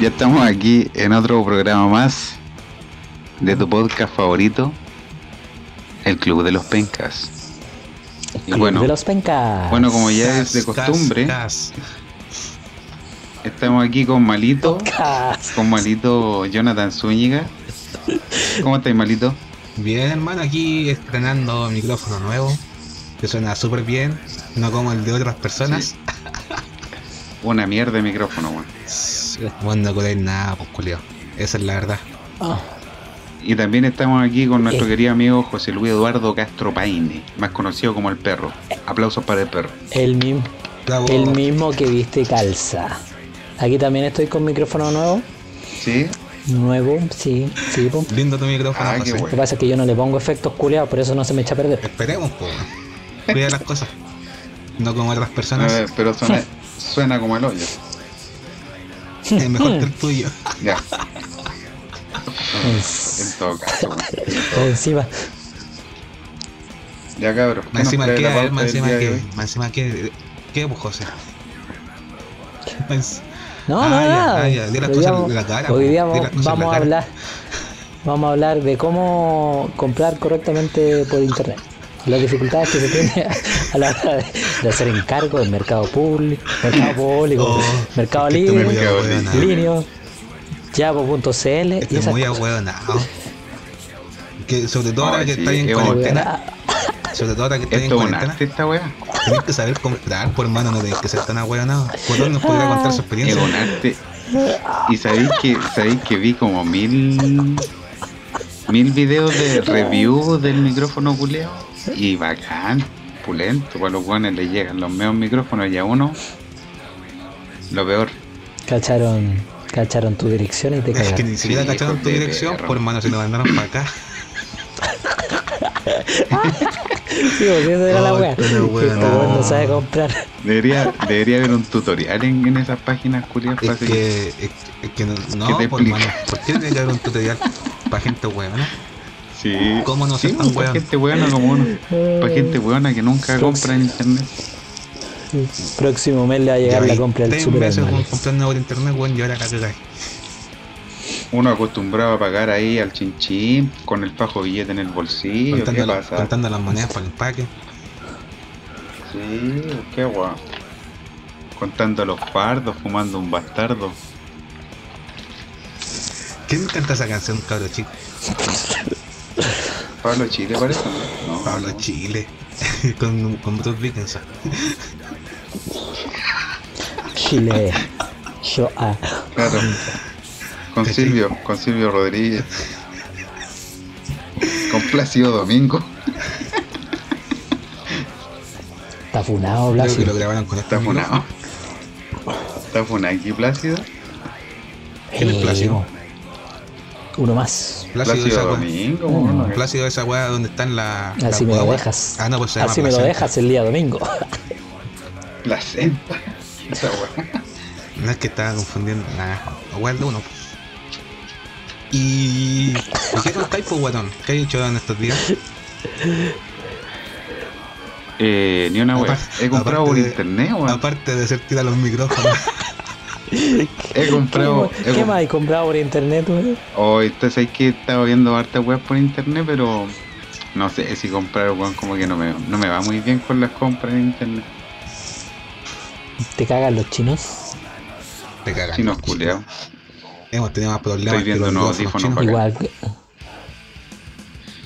Ya estamos aquí en otro programa más de tu podcast favorito, El Club de los Pencas. Y bueno, de los pencas. bueno, como ya es de costumbre, estamos aquí con Malito, con Malito Jonathan Zúñiga. ¿Cómo estáis, Malito? Bien, hermano, aquí estrenando micrófono nuevo, que suena súper bien, no como el de otras personas. Una mierda de micrófono, Bueno, no nada, pues, culio. Esa es la verdad. Ah. Y también estamos aquí con nuestro eh. querido amigo José Luis Eduardo Castro Paine, más conocido como el perro. Aplausos para el perro. El mismo, el mismo que viste calza. Aquí también estoy con micrófono nuevo. Sí. Nuevo, sí, sí. Pum. Lindo tu micrófono. Ah, Lo que pasa es que yo no le pongo efectos culiados, por eso no se me echa a perder. Esperemos, pues. Cuida las cosas. No como otras personas. A ver, pero suena, suena como el hoyo. Es mejor que el tuyo. Ya. en todo caso. Encima. Ya cabrón. Más encima que, más encima que, más encima que, ¿qué pues José? No, ah, no, nada. Hoy día vamos a hablar, vamos a hablar de cómo comprar correctamente por internet las dificultades que se tiene a la hora de, hacer encargo del mercado público, mercado público, oh, mercado libre, línea, Yabo.cl y es muy ahueonado. Que sobre todo ahora que está en cuarentena. Sobre todo ahora que está en cuarentena. esta wea. Tienes que saber comprar, por hermano, no tienes que ser tan ahueonado. ¿Por dónde nos podría contar su experiencia? Y sabéis que, sabéis que vi como mil mil videos de review del micrófono culeado y bacán, pulento, para los guanes le llegan los mejores micrófonos y a uno lo peor. Cacharon, cacharon tu dirección y te cagaron. Es que ni siquiera cacharon tu dirección, por hermano, se lo mandaron para acá. Sí, porque eso era la weá. No, no sabe comprar. Debería, debería haber un tutorial en, en esas páginas curiosas. Es que, es, que no, no por, hermano, ¿por qué debería haber un tutorial para gente weona? Sí. ¿Cómo no sí, tan Para gente weona como uno. Para gente weona que nunca compra en internet. Próximo mes le va a llegar la compra del super meses comprando por internet, weón, y ahora cagáis. Uno acostumbrado a pagar ahí al chinchín con el fajo billete en el bolsillo. Contando, ¿Qué la, pasa? contando las monedas para el empaque. Sí, qué guau. Contando los pardos, fumando un bastardo. ¿Quién canta esa canción, cabro chico? Pablo Chile parece. No, Pablo Chile. con, con Bruce Dickinson. Chile. Yo ah. Claro. Con Silvio, con Silvio Rodríguez. Con Plácido Domingo. Está funado, Plácido. Creo que lo grabaron con Está funado. Está funado aquí, Plácido. ¿Quién es Plácido? Uno más. Plácido, Plácido Domingo. Uno, Plácido esa weá donde están la. Así me lo dejas. Ah, no, pues se Así me lo dejas el día domingo. Placenta. Esa weá. No es que estaba confundiendo. Nada. Weá de uno. ¿Y, ¿Y qué contáis, pues, weón? ¿Qué hay hecho en estos días? Eh, ni una wea. He comprado por internet, weón. Aparte de hacer tirar los micrófonos. he comprado. ¿Qué, ¿qué más he comprado por internet, weón? Hoy, entonces hay que estar viendo harta web por internet, pero no sé si comprar, weón, como que no me, no me va muy bien con las compras en internet. ¿Te cagan los chinos? Te cagan. Chinos culeados. Hemos tenido más problemas. Estoy viendo nuevos audífonos Igual.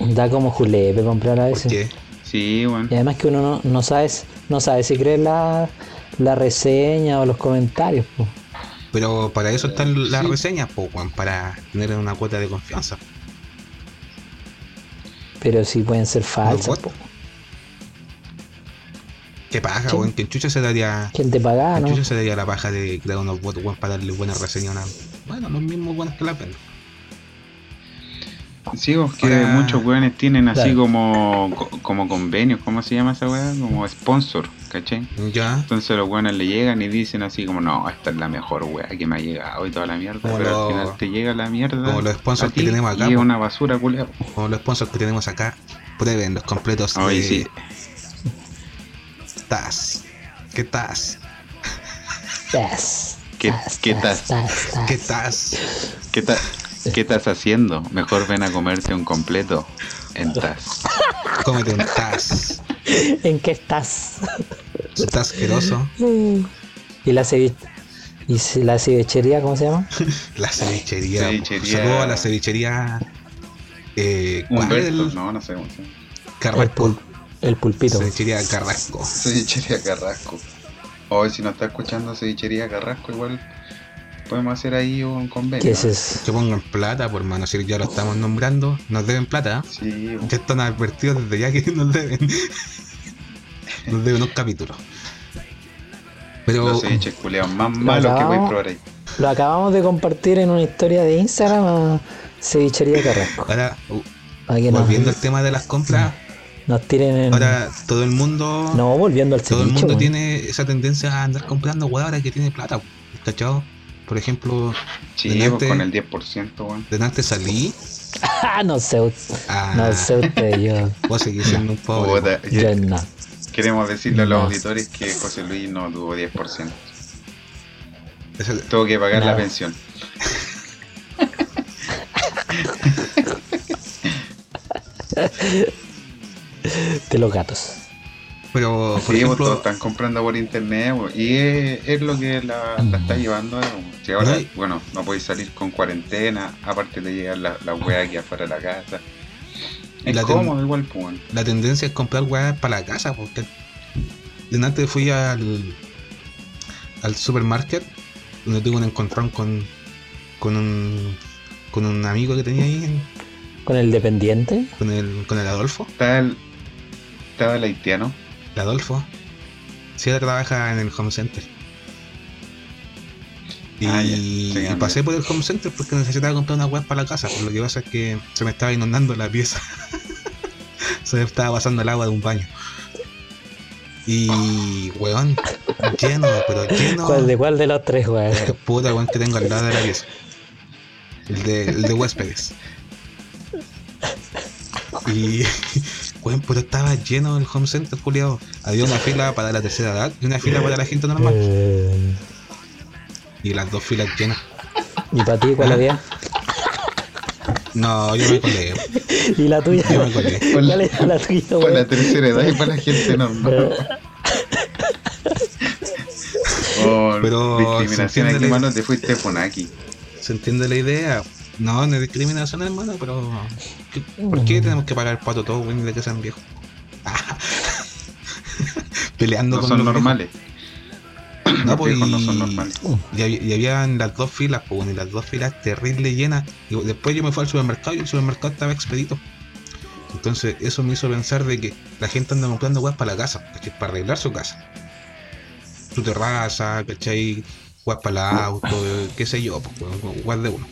Da como julepe comprar a veces. ¿Por qué? Sí, bueno. Y además que uno no, no sabe, no sabe si creer la, la reseña o los comentarios. Po. Pero para eso están las reseñas, po, Juan, para tener una cuota de confianza. Pero sí pueden ser falsas. Po. ¿Qué paja, weón? ¿Quién chucha se daría. ¿Quién te paga, ¿Quién no? chucha se daría la paja de crear unos votos, weón, para darle buena reseña a una. Bueno, los mismos buenos que la pena. Sí, vos que muchos weones tienen así Claro. como, co- como convenios, ¿cómo se llama esa weá? Como sponsor, ¿cachai? Ya. Entonces los weones le llegan y dicen así como, no, esta es la mejor weá que me ha llegado y toda la mierda, Como pero lo- al final te llega la mierda. como los sponsors que tenemos acá, Y es una basura, culiao. Como los sponsors que tenemos acá, prueben los completos Oye, de sí. TAS. ¿Qué TAS? Yes. ¿Qué, ¿Qué estás? ¿Qué estás? ¿Qué estás? ¿Qué estás haciendo? Mejor ven a comerte un completo en Taz. Cómete un Taz. ¿En qué estás? Estás asqueroso. ¿Y la ceviche? ¿Y la cevichería cómo se llama? la cevichería. cevichería... Saludos a la cevichería. Eh, Humberto, no, no sé cómo se llama. Carrasco. El, pulpito. Cevichería Carrasco. Cevichería Carrasco. Hoy si no está escuchando Cevichería Carrasco, igual podemos hacer ahí un convenio. ¿Qué es eso? Que pongan plata, por mano, si ya lo estamos nombrando, nos deben plata. Sí. Ya están advertidos desde ya que nos deben. nos deben unos capítulos. Pero. Los ceviches culeados más malos que voy a probar ahí. Lo acabamos de compartir en una historia de Instagram a Cevichería Carrasco. Ahora, uh, volviendo al tema de las compras. Nos tiren en... Ahora todo el mundo. No, volviendo al ceviche. Todo el mundo tiene esa tendencia a andar comprando weá ahora que tiene plata, ¿cachado? Por ejemplo. Sí, delante, con el 10%, weón. Delante salí. Ah, no sé. Ah, no sé usted, yo. Vos seguís siendo un pobre. yo no. Queremos decirle a los auditores que José Luis no tuvo 10%. Tuvo que pagar la pensión. de los gatos. Pero, por ejemplo, todos están comprando por internet y es, lo que la, está llevando. Si ahora, bueno, no podéis salir con cuarentena, aparte de llegar la, la aquí afuera de la casa. Es la cómodo igual, pues. La tendencia es comprar weá para la casa, porque antes fui al, al supermarket donde tuve un encontrón con, con un con un amigo que tenía ahí. ¿Con el dependiente? Con el, con el Adolfo. Estaba el, estaba el haitiano. El Adolfo. Sí, trabaja en el home center. Y, ah, pasé por el home center porque necesitaba comprar una web para la casa. lo que pasa es que se me estaba inundando la pieza. se me estaba pasando el agua de un baño. Y, weón, lleno, pero lleno. ¿Cuál de cuál de los tres, weón? Puta, weón, que tengo al lado de la pieza. El de, el de huéspedes. Y, weón, pero estaba lleno el home center, culiado. Había una fila para la tercera edad y una fila para la gente normal. Y las dos filas llenas. ¿Y para ti cuál había? No, yo me colé. ¿Y la tuya? Yo me colé. ¿Cuál era la tuya, Para la tercera edad y para la gente normal. oh, Pero discriminación aquí, hermano, te fuiste aquí. ¿Se entiende la idea? No, no es discriminación, hermano, pero. ¿Por qué tenemos que pagar el pato todo, güey, de que sean viejos? Peleando no con son normales. No, pues, no son normales. Y, y, habían las dos filas, pues, y las dos filas terrible llenas. Y después yo me fui al supermercado y el supermercado estaba expedito. Entonces, eso me hizo pensar de que la gente anda comprando weas para la casa, para arreglar su casa. Su terraza, ¿cachai? Weas para el auto, qué sé yo, pues, weas de uno.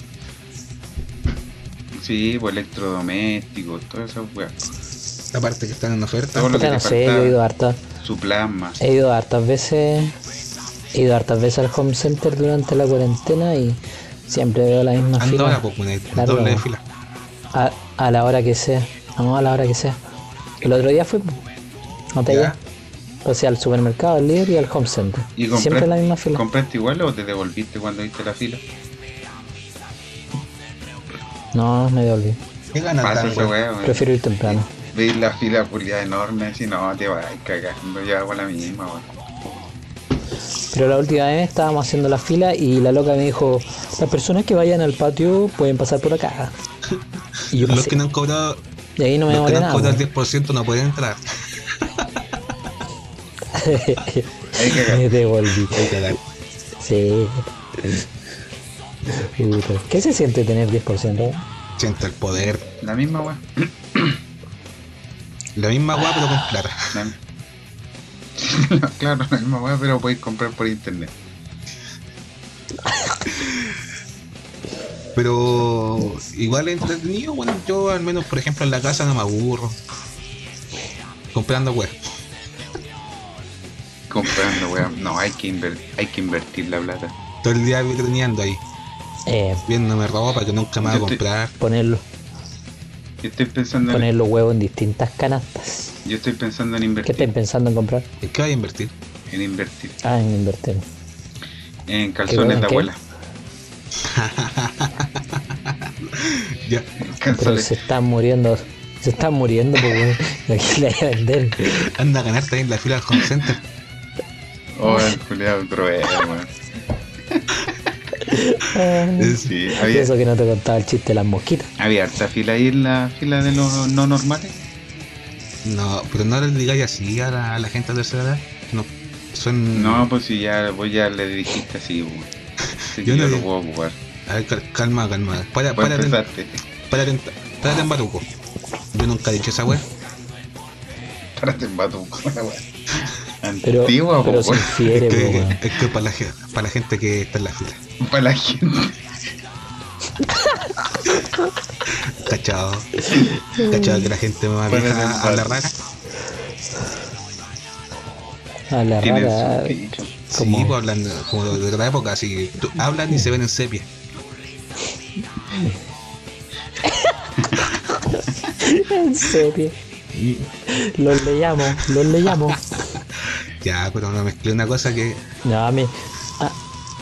Sí, pues electrodomésticos, todas esas weas. Aparte que están en oferta. Todo lo que no sé, he ido harta. Su plasma. He ido hartas veces He ido hartas veces al home center durante la cuarentena y siempre veo la misma fila. Pues, una doble fila. A, a, la hora que sea. No, a la hora que sea. El otro día fui. No te O sea, al supermercado, al líder y al home center. ¿Y siempre la misma fila. ¿Compraste igual o te devolviste cuando viste la fila? No, me devolví. ¿Qué ganas Prefiero ir temprano. Veis la fila pulia enorme, si no te vas a cagar. Yo hago la misma, weón. Pero la última vez estábamos haciendo la fila y la loca me dijo, las personas que vayan al patio pueden pasar por acá. Y yo los que no han cobrado, y ahí no me los que no han cobrado el 10% no pueden entrar. me devolví. Sí. ¿Qué se siente tener 10%? Siente el poder. La misma weá. La misma weá pero con plata. claro, la misma weá, pero podéis comprar por internet. Pero igual es entretenido, bueno, yo al menos por ejemplo en la casa no me aburro. Comprando weá. Comprando weá. No, hay que, invertir, hay que invertir la plata. Todo el día teniendo ahí. Eh, Viéndome ropa que nunca me va a comprar. Ponerlo. Yo estoy pensando Poner los huevos en distintas canastas. Yo estoy pensando en invertir. ¿Qué estás pensando en comprar? ¿En qué vas a invertir? En invertir. Ah, en invertir. En calzones de abuela. ya. Pero se están muriendo. Se están muriendo, pues, Aquí le voy a vender. Anda a ganarte ahí en la fila del home center. Oh, el culiado cruel, weón. Sí, había... Eso que no te contaba el chiste de las mosquitas. ¿Había harta fila ahí en la fila de los no normales? No, pero no le digáis así a la, a la gente de tercera edad. No, son... no, pues si ya, vos ya le dijiste así, weón. yo no lo puedo ocupar. A ver, calma, calma. Para, para, para, párate en batuco. Yo nunca he dicho esa weá. Párate en batuco, la weá. Pero, Antigua, pero se infiere, es que, es que para, la, para la gente que está en la fila. Para la gente. Cachado. Cachado que la gente más vieja habla rara. Habla rara. Como... Sí, pues hablan como de otra época, así. hablan y se ven en sepia. en sepia. Los le llamo, los le llamo. Ya, pero no mezclé una cosa que. No, a mí.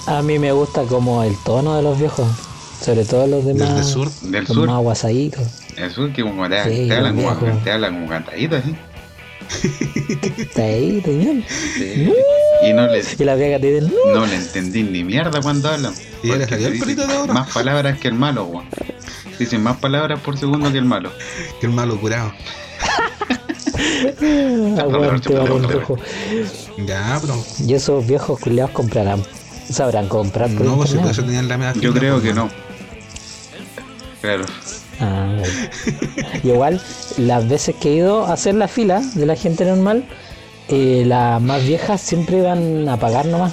A, mí me gusta como el tono de los viejos. Sobre todo los demás. Del sur. Del sur. más guasaditos. El sur que como te, sí, te hablan como, te hablan como cantaditos así. Cantaditos, sí. Y no les. Y la vieja te dicen. No le entendí ni mierda cuando hablan. Y el pelito de oro. Más palabras que el malo, weón. Dicen más palabras por segundo que el malo. Que el malo curado. Ya, pero. Y esos viejos culiados comprarán. Sabrán comprar No, pues por eso tenían la media Yo creo que no. Claro. Ah, igual, las veces que he ido a hacer la fila de la gente normal, eh, las más viejas siempre van a pagar nomás.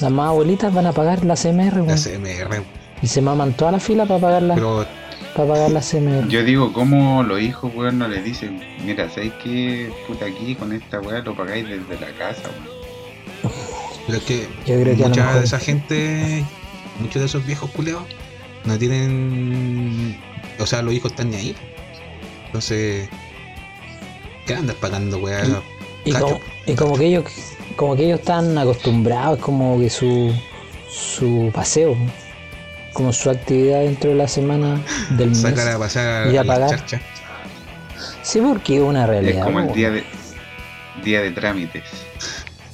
Las más abuelitas van a pagar la CMR. La CMR. Y se maman toda la fila para pagarla. Pero para pagar la CMR. Yo digo, ¿cómo los hijos, weón, no le dicen, mira, ¿sabes qué? Puta, aquí con esta weá lo pagáis desde la casa, weón? Pero es que, Yo creo que mucha de esa gente, muchos de esos viejos culeos, no tienen. O sea, los hijos están ni ahí. Entonces, ¿qué andas pagando, weá? Y, como, y como que ellos como que ellos están acostumbrados, como que su, su paseo como su actividad dentro de la semana del mes. Sacar a pasar y a pagar. Sí, porque es una realidad. Es como el día de, día de trámites.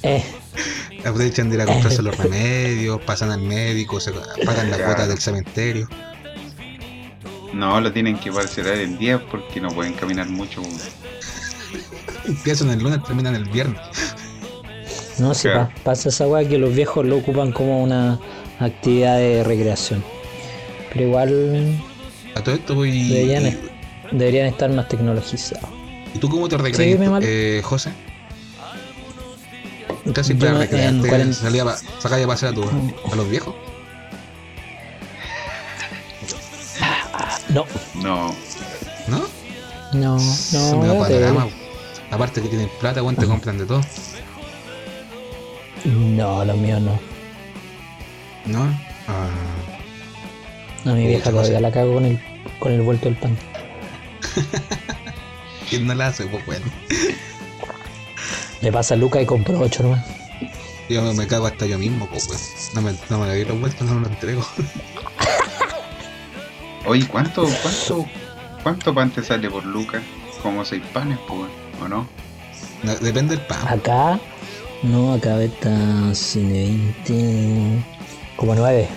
Eh. Aprovechan de ir a comprarse los remedios, pasan al médico, se pagan la cuota del cementerio. No, lo tienen que parcelar el día porque no pueden caminar mucho. Empiezan el lunes, terminan el viernes. No, si pasa esa weá que los viejos lo ocupan como una actividad de recreación. Pero igual. A todo esto voy. Deberían, deberían estar más tecnologizados. ¿Y tú cómo te recreas, eh, José? Casi siempre recreaste, salía a, sacaba a pasear a, tu, a los viejos. No. No. ¿No? No, no. Aparte que tienen plata, ¿cuánto te compran de todo? No, los míos no. ¿No? Ah. A mi vieja todavía la cago con el, con el vuelto del pan. ¿Quién no la hace? Pues bueno. Le pasa a Luca y compró ocho nomás. Yo me cago hasta yo mismo, pues, pues. No me, no me doy los vueltos, no me lo entrego. Oye, ¿cuánto, cuánto, cuánto pan te sale por Luca? Como seis panes, pues, ¿o no? Depende del pan. Acá, no, acá está 120. Como nueve.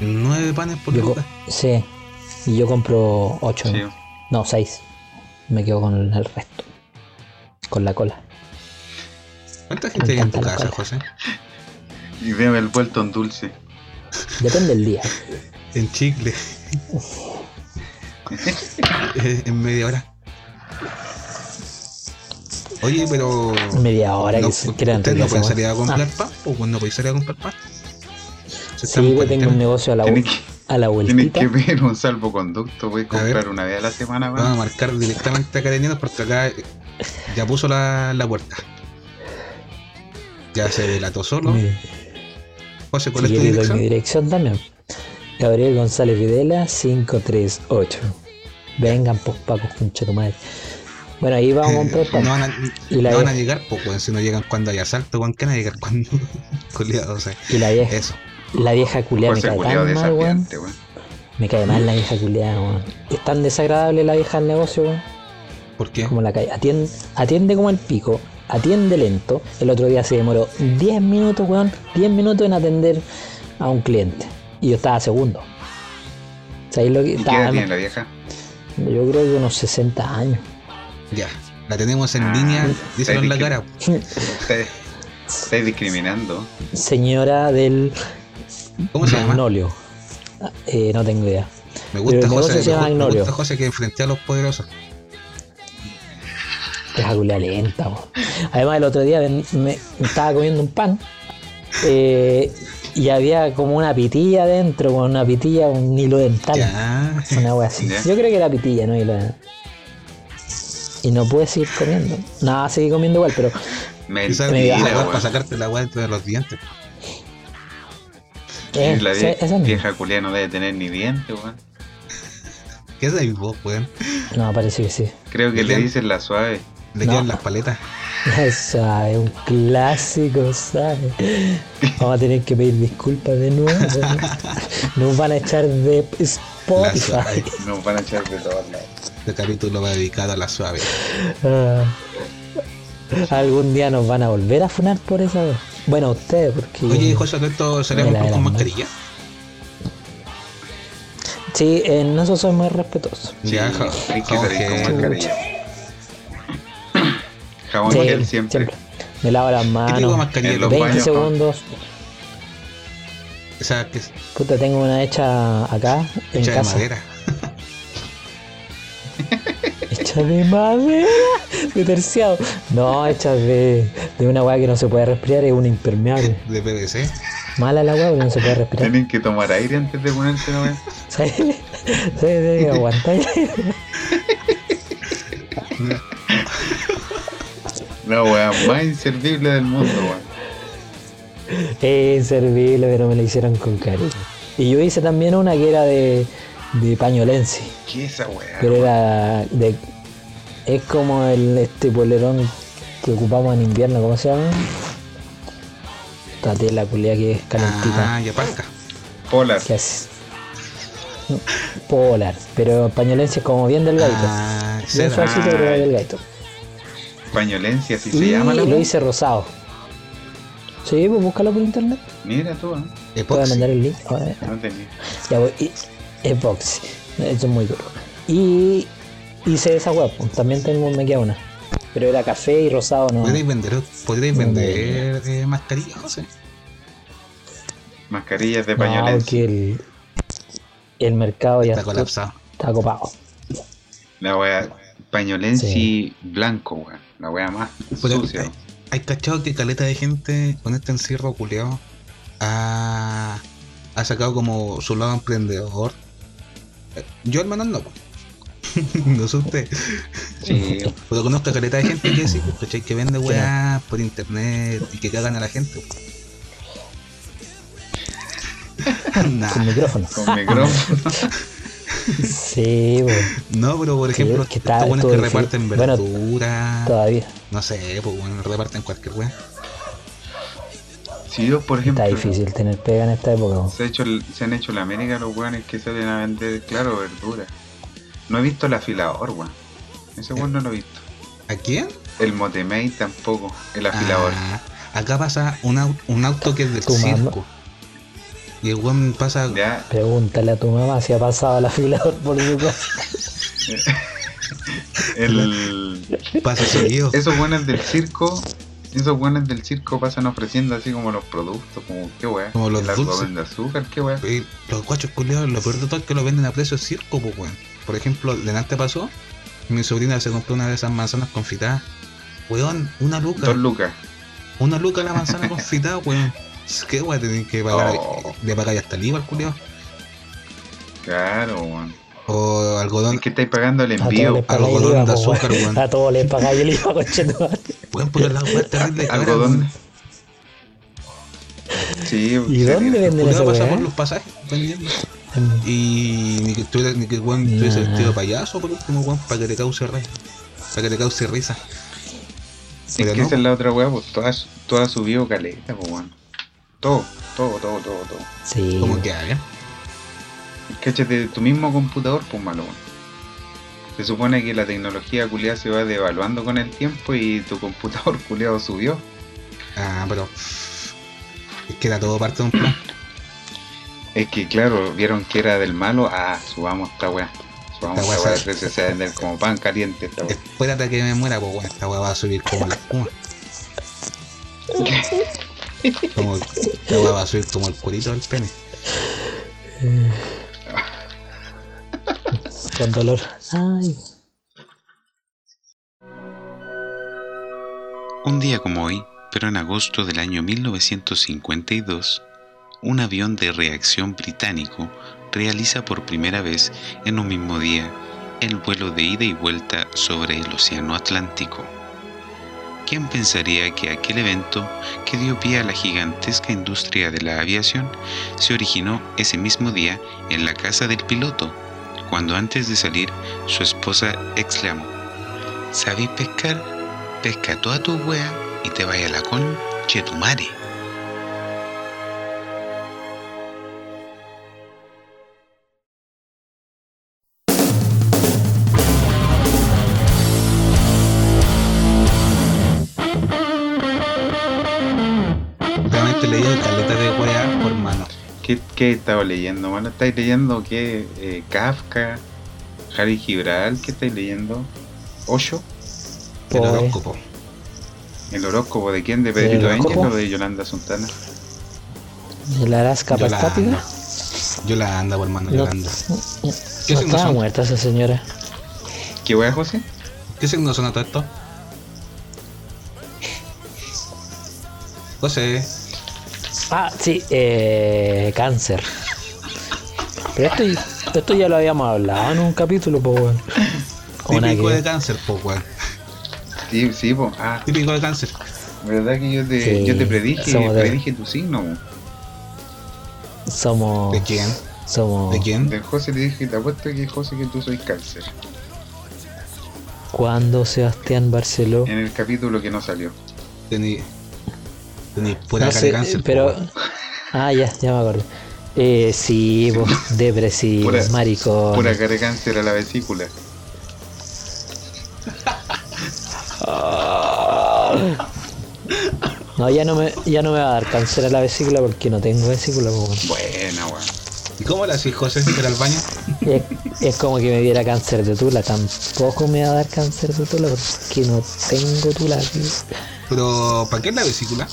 ¿Nueve panes por yo Sí. Y yo compro ocho. ¿no? seis. Me quedo con el resto. Con la cola. ¿Cuánta gente hay en tu casa, José? Y veo el vuelto en dulce. Depende del día. en chicle. en media hora. Oye, pero. Media hora no, que se crean. ¿Usted no puede salir a comprar ah. pan? ¿O cuando puede salir a comprar pan? Sí, yo tengo un negocio a la, que, a la Tienes que ver un salvoconducto, voy a comprar una vez a la semana. Vamos a marcar directamente a Carenianos porque acá ya puso la, la puerta. Ya se delató solo. José, ¿cuál es tu dirección? mi dirección también. Gabriel González Videla, 538. Vengan, pues, Paco, concha tu madre. Bueno, ahí vamos a comprar pan. No van a, y la no van a llegar, pues, si no llegan cuando hay asalto, ¿qué van a llegar cuando? culiado, o sea, y la vieja. Eso. La vieja culiada me cae tan mal, weón. Me cae mal la vieja culiada, weón. Es tan desagradable la vieja del negocio, weón. ¿Por qué? Como la calle. Atiende, atiende como el pico, atiende lento. El otro día se demoró 10 minutos, weón. 10 minutos en atender a un cliente. Y yo estaba segundo. ¿Sabéis lo que ¿Y ¿Qué edad tiene la vieja? Yo creo que unos 60 años. Ya, la tenemos en ah, línea, díselo en la cara. Estáis discriminando. Señora del ¿Cómo se llama? Magnolio. Eh, no tengo idea. Me gusta, José, me, me gusta José que enfrenté a los poderosos. Es agulea lenta. Además, el otro día me, estaba comiendo un pan eh, y había como una pitilla adentro, con una pitilla, un hilo dental. Una wea así. Yo creo que era pitilla, no hilo dental. Y no pude seguir comiendo. Nada, seguí comiendo igual, pero. Me, me para sacarte la agua dentro de los dientes. Eh, la vieja culia no debe tener ni dientes, weón. ¿Qué es ahí vos, weón? No, parece que sí. Creo que le, dicen la suave. Le quedan las paletas. La suave, un clásico, ¿sabes? Vamos a tener que pedir disculpas de nuevo. Nos van a echar de Spotify. Nos van a echar de todas lados. Este capítulo va dedicado a la suave. Ah. algún día nos van a volver a funar por esa vez. Bueno, ustedes, porque. Oye, José, ¿esto salimos con mascarilla? Sí, en eso soy muy respetuoso. Ya, hay que salir con mascarilla. Jabón sí, gel siempre. siempre. Me lavo las manos. ¿Qué tipo de mascarilla? 20 segundos. O sea, que... Puta, tengo una hecha acá, en hecha casa. de madera. hecha de madera, de terciado. No, hecha de, de una weá que no se puede respirar, es un impermeable. De PVC. Mala la weá, pero no se puede respirar. Tienen que tomar aire antes de ponerse la weá. Sí, sí, sí, aguantar. La weá más inservible del mundo, weón. Es inservible, pero me la hicieron con cariño. Y yo hice también una que era de, de pañolense. ¿Qué es esa weá? Pero era de. Es como el este polerón que ocupamos en invierno, ¿cómo se llama? Esta tela culia que es calentita. Ah, ya pasca. Polar. ¿Qué haces? Polar, pero pañolense es como bien delgadito. Ah, bien suavecito, pero delgadito. Pañolencia, así se llama la lo hice rosado. Sí, pues búscalo por internet. Mira tú, ¿eh? Voy a mandar el link. No tenía. Ya voy. Y. Eso es muy duro. Y hice esa web. Pues, también tengo, me queda una. Pero era café y rosado, ¿no? ¿Podréis vender, ¿podréis vender eh, mascarillas, José? Mascarillas de pañolencia. No, porque el, el mercado ya está colapsado. Está copado. La wea, pañolensi blanco, weón. La wea más sucia. Hay, cachado que caleta de gente con este encierro culeado ha, ha sacado como su lado emprendedor. Yo al menos no, no sé usted. Sí. Pero conozco a caleta de gente que sí, que vende weá por internet y que cagan a la gente. Con micrófono. Con micrófono. Sí, bueno. No, pero por ejemplo, que está, buenos que reparten verdura. todavía. No sé, pues bueno, reparten cualquier weá. Si yo, por ejemplo. Está difícil tener pega en esta época. Se, hecho, se han hecho la América los weones que salen a vender, claro, verdura. No he visto el afilador, weón. Ese weón no lo he visto. ¿A quién? El Motemei tampoco, el afilador. Ah, acá pasa un, auto, un auto que es del circo. Y el weón pasa. Ya. Pregúntale a tu mamá si ha pasado el afilador por su casa. el. Pasa seguido. Esos buenos del circo. Esos buenos del circo pasan ofreciendo así como los productos, como qué weón. Como los el de azúcar, qué weón. Los guachos culiados, lo peor de todo es que lo venden a precio de circo, pues weón. Por ejemplo, de nada pasó, mi sobrina se compró una de esas manzanas confitadas. Weón, una luca. Dos lucas. Una luca la manzana confitada, weón. ¿Qué weón tienen que pagar? Oh. De pagar hasta el IVA al culiado. Claro, weón. O algodón. Es que estáis pagando el envío. Algodón de azúcar, weón. A todos les pagáis el IVA, Pueden poner la weón terrible. Algodón. Sí, ¿Y dónde venden eso? pasamos los pasajes vendiendo. Y ni que, tuviera, ni que weón tuviese vestido de payaso por último, weón, para que te cause rey. para que te cause risa. Es que esa es la otra weá, pues has, subido caleta, pues weón. Todo, todo, todo, todo, todo. Sí. ¿Cómo que haga? Cáchate tu mismo computador, pues malo, weón. Se supone que la tecnología culiada se va devaluando con el tiempo y tu computador culiado subió. Ah, pero. Es que era todo parte de un plan. Es que claro, vieron que era del malo, ah, subamos esta weá. Subamos esta weá, esta se va a vender como pan caliente esta weá. Espérate que me muera, pues weá, esta weá va a subir como la espuma. como, esta weá va a subir como el curito del pene. Con dolor. Ay. Un día como hoy, pero en agosto del año 1952, un avión de reacción británico realiza por primera vez en un mismo día el vuelo de ida y vuelta sobre el Océano Atlántico. ¿Quién pensaría que aquel evento que dio pie a la gigantesca industria de la aviación se originó ese mismo día en la casa del piloto, cuando antes de salir su esposa exclamó, ¿Sabéis pescar? Pesca toda tu wea y te vaya la conche tu ¿Qué, estaba leyendo, mano? ¿Estáis leyendo qué? Eh, Kafka, Harry Gibral, ¿qué estáis leyendo? ¿Ocho? El horóscopo. ¿El horóscopo de quién? ¿De Pedrito Ángel o de Yolanda Sultana? ¿De la Arasca Pastática? Yolanda, por hermano, Yolanda. ¿Qué no estaba muerta esa señora. ¿Qué wea, José? ¿Qué signo son todo esto? José. Ah, sí, eh, cáncer. Pero esto, esto ya lo habíamos hablado en un capítulo, pues, weón. Típico de cáncer, pues, weón. Sí, sí, pues. Ah. Típico de cáncer. ¿Verdad que yo te, yo te predije, predije tu signo, weón? Somos. ¿De quién? Somos. ¿De quién? De José te dije, te apuesto que José que tú soy cáncer. ¿Cuándo Sebastián Barceló? En el capítulo que no salió. Tení, Tenés pura no sé, cáncer. Pero. Ah, ya, ya me acuerdo. Eh, sí, vos, depresivo, maricón. Pura cara de cáncer a la vesícula. No, ya no, me, ya no me va a dar cáncer a la vesícula porque no tengo vesícula. Pues. Buena, weón. ¿Y cómo la haces, José, ir al baño? Es, es, como que me diera cáncer de tula. Tampoco me va a dar cáncer de tula porque no tengo tula. Pero, ¿para qué es la vesícula?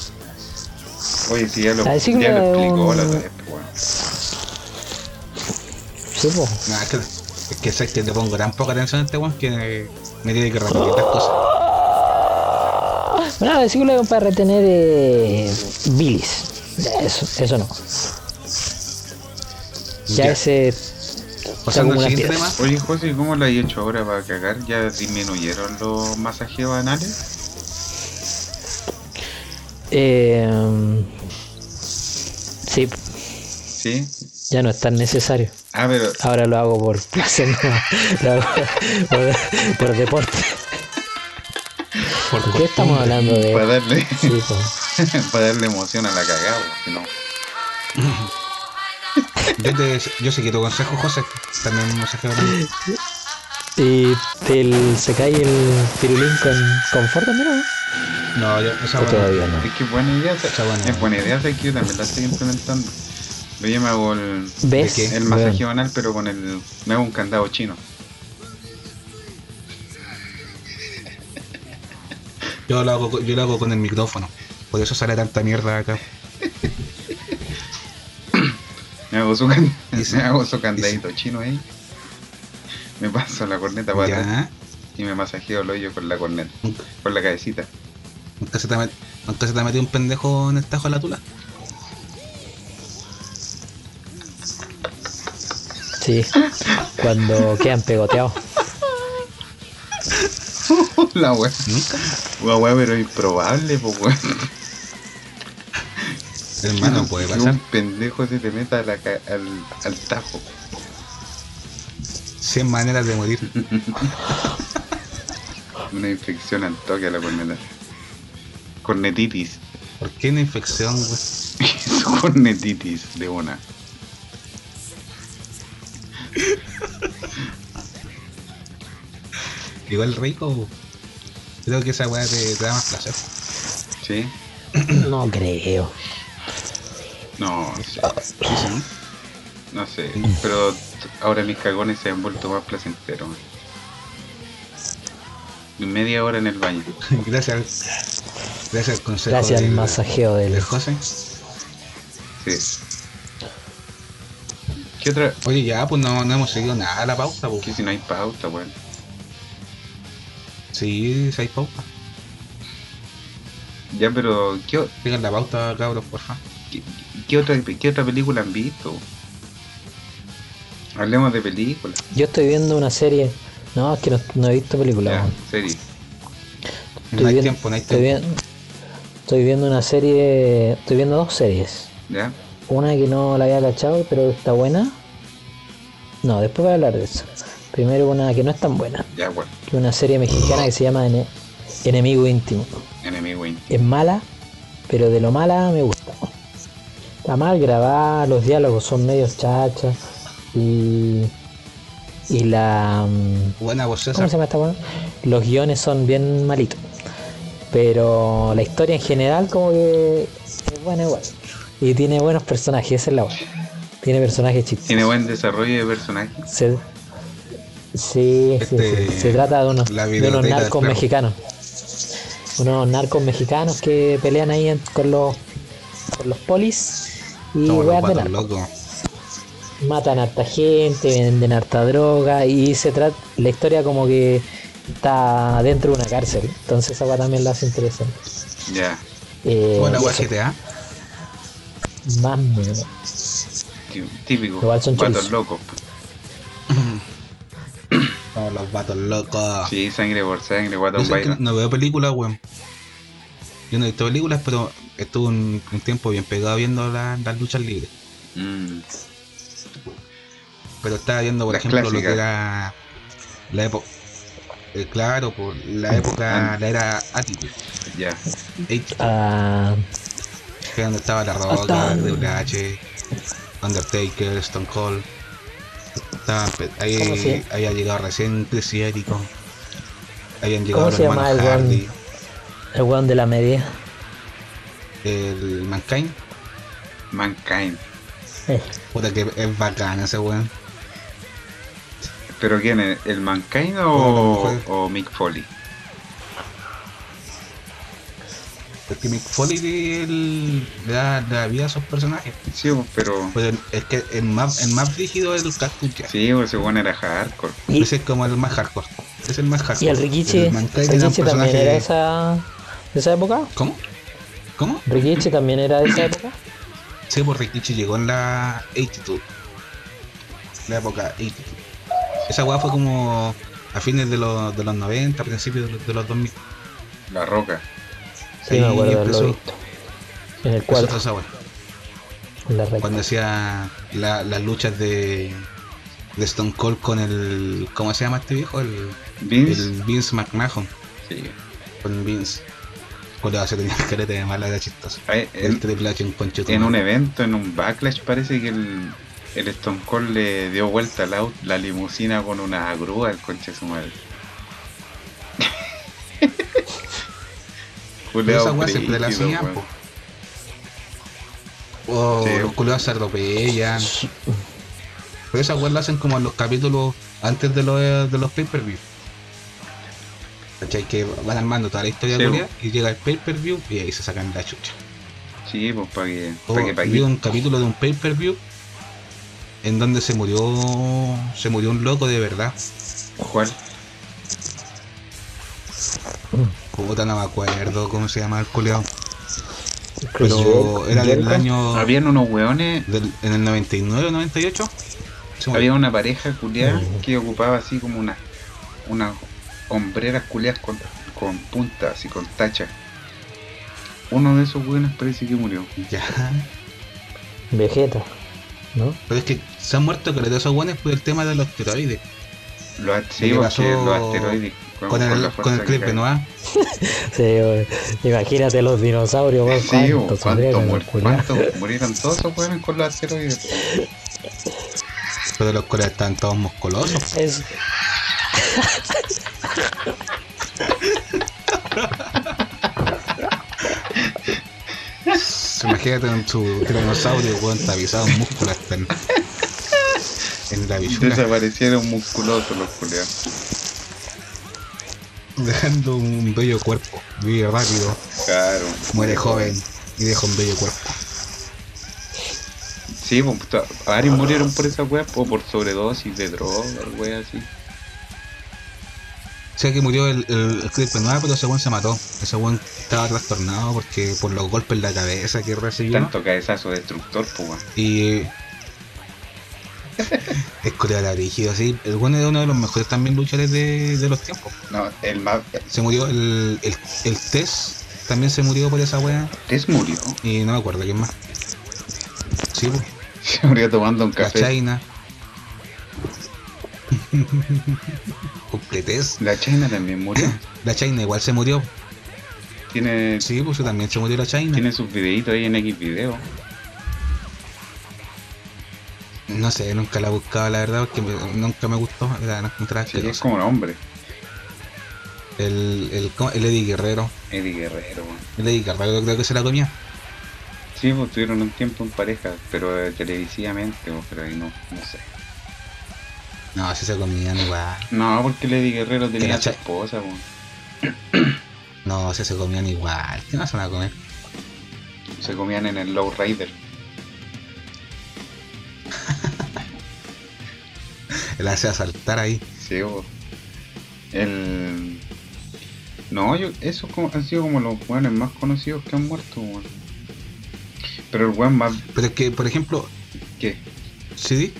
Oye, si ya lo, ya lo explicó la otra vez, Sí, pues. No, es que, es que sé que le pongo tan poca atención a este weón que me tiene que repetir estas cosas. Bueno, vesícula es para retener eh, bilis. Eso, eso no. Ya, ya. ese. Pasando al siguiente tema. Oye, José, ¿cómo lo has hecho ahora para cagar? ¿Ya disminuyeron los masajeos anales? Eh, sí. Sí. Ya no es tan necesario. Ah, pero... Ahora lo hago por placer, no, por, por, deporte. ¿Por, qué estamos hablando de.? Para darle, sí, para darle emoción a la cagada, si no. Yo, te, yo sé que tu consejo, José, también un mensaje ¿Y el, se cae el pirulín con confort también, no? No, yo, esa todavía no. Es que buena idea, es buena idea, sé que yo también la estoy implementando. Yo me hago el, ¿Ves? el masaje banal, pero con el. Me hago un candado chino. Yo lo hago, yo lo hago con el micrófono. Por eso sale tanta mierda acá. me hago su, can... me hago su candadito chino ahí. Me paso la corneta para atrás y me masajeo el hoyo con la corneta, con la cabecita. ¿Nunca se te, met... ¿Nunca se te metido un pendejo en el tajo de la tula? Sí, cuando quedan pegoteados. la wea. ¿Nunca? La wea, pero improbable, pues weón. Hermano, puede pasar. un pendejo se te meta al, al tajo. 100 maneras de morir. Una infección al toque a la corneta. Cornetitis. ¿Por qué una infección, güey? cornetitis de una. Igual rico. Creo que esa weá te, da más placer. Sí. No creo. No, sí. No sé, pero ahora mis cagones se han vuelto más placenteros. Media hora en el baño. gracias, gracias al consejo. Gracias al masajeo del, José. Sí. ¿Qué otra? Oye, ya, pues no, no hemos seguido nada la pauta, pues. Que si no hay pauta, weón. Sí, si hay pauta. Ya, pero. ¿qué, Digan la pauta, cabros, porfa. ¿Qué, qué, otra, ¿Qué otra película han visto? Hablemos de películas. Yo estoy viendo una serie. No, es que no, no he visto películas. Ya, serie. Estoy no hay viendo, tiempo, no hay estoy tiempo. Viendo, estoy viendo una serie. Estoy viendo dos series. ¿Ya? Una que no la había cachado, pero está buena. No, después voy a hablar de eso. Primero una que no es tan buena. Ya, bueno. Que una serie mexicana que se llama Ene Enemigo Íntimo. Enemigo Íntimo. Es mala, pero de lo mala me gusta. Está mal grabada, los diálogos son medios chachas y, y la... Buena voz ¿Cómo se llama esta buena? Los guiones son bien malitos. Pero la historia en general como que es buena igual. Y tiene buenos personajes, esa es la buena. Tiene personajes chistosos. Tiene buen desarrollo de personajes. Se, sí, Este, sí, sí, se trata de unos, de unos narcos mexicanos. Unos narcos mexicanos que pelean ahí en- con los con los polis y weas de narcos. Matan a harta gente, venden harta droga y se trata la historia como que está dentro de una cárcel. Entonces esa wea también la hace interesante. Ya. Eh, y weá GTA. más miedo. Típico. Igual son cholos. locos. Los vatos locos. Sí, sangre por sangre, guatón baila. no veo películas, weón. Yo no he visto películas, pero estuve un, un tiempo bien pegado viendo la- las luchas libres. Mm, Pero estaba viendo, por Las ejemplo, lo que era la época. Claro, por la época, Ah. la era Attitude. ya. Ah, que era donde estaba La Roca, Triple H, Undertaker, Stone Cold. Estaba, ¿Cómo ahí había llegado recién Chris Jericho. Habían llegado ¿Cómo los se llama el weón? Hardy, el weón de la media. el Mankind. Mankind. Eh, Puta que es bacán ese weón. ¿Pero quién es? ¿El Mankind o, las mujeres. o Mick Foley? Porque Mick Foley el- le da, le da vida a esos personajes. Sí, pues, pero. Pero el- es que el más, el más rígido es el cartucho. Sí, pues ese bueno era hardcore. y, Ese es como el más hardcore. Es el más hardcore. y el Rikichi, El Rikichi también era de esa, de esa época. ¿Cómo? ¿Cómo? Rikichi también era de esa época. Sí, pues Rikichi llegó en la Attitude. La época Attitude. Esa weá fue como a fines de los, de los 90, principios de los, de los 2000. La Roca. Sí, Ahí me acuerdo de empezó- visto. En el esa en la recta. Cuando hacía la- las luchas de, de Stone Cold con el. ¿Cómo se llama este viejo? El, Vince. el Vince McMahon. Sí. Con Vince. Cuando se tenía el carete de mala, era chistoso. Ay, El en, Triple H en Concho en un evento, en un backlash, parece que el, el Stone Cold le dio vuelta auto, la limusina con una grúa al conche de su madre. Esa weá siempre la hacían. O Sí. los culeados se atropellan. Pero esa weá la hacen como en los capítulos antes de los, de los pay-per-view. ¿Cachai? Que van armando toda la historia Sí, de y llega el pay-per-view y ahí se sacan la chucha. Sí, pues para que. Para que, pa' vi que- un capítulo de un pay-per-view en donde se murió se murió un loco de verdad. ¿Cuál? Puta, no me acuerdo cómo se llama el culeado. Pero era del año. Habían unos hueones. del- en el 99 o 98. Se murió. Había una pareja culiada Mm. que ocupaba así como una unas hombreras culiadas con, con punta, así con tacha. Uno de esos hueones parece que murió. Ya. Vegeta, ¿no? Pero es que se han muerto que de esos guanes por el tema de los esteroides. Lo sí, los asteroides. Con, el, con el clip, ¿no? sí, imagínate los dinosaurios, Sí, ¿cuánto, murieron todos esos weones con los asteroides? Pero los coreanos están todos musculosos. Es... Imagínate en su tiranosaurio, weón, tapizado en músculos en, la bichura. Desaparecieron musculosos los culeados. Dejando un bello cuerpo, vive rápido. Claro. Muere joven y deja un bello cuerpo. Sí, pues, varios murieron por esa weá, o por sobredosis de droga, wea así. Sé que murió el, el, el pero ese weón se mató. Ese weón estaba trastornado porque por los golpes en la cabeza que recibió. Tanto cabezazo destructor, pues Y. es coreano rígido, sí. El weón es uno de los mejores también luchadores de, de los tiempos. No, el más. Se murió el, el, el Tess, también se murió por esa weá. Tess murió. Y no me acuerdo quién más. Sí, pues. Se murió tomando un café. La China. Completés. La China también murió. La China igual se murió. Tiene. Sí, pues también se murió la China. Tiene sus videitos ahí en X video. No sé, nunca la he buscado la verdad porque nunca me gustó. La sí, es como un hombre. El, el, el Eddie Guerrero. Eddie Guerrero, El Eddie Guerrero creo que se la comía. Sí, pues tuvieron un tiempo en pareja, pero eh, televisivamente, pues, pero ahí no, no sé. No, si se comían igual. No, porque Lady Guerrero tenía a su esposa, pues. No, si se comían igual. ¿Qué más van a comer? Se comían en el Low Rider. Él hace saltar ahí. Sí, pues. El... No, yo, esos han sido como los buenos más conocidos que han muerto, weón. Pero el weón más. Pero es que, por ejemplo. ¿Qué? ¿Sí?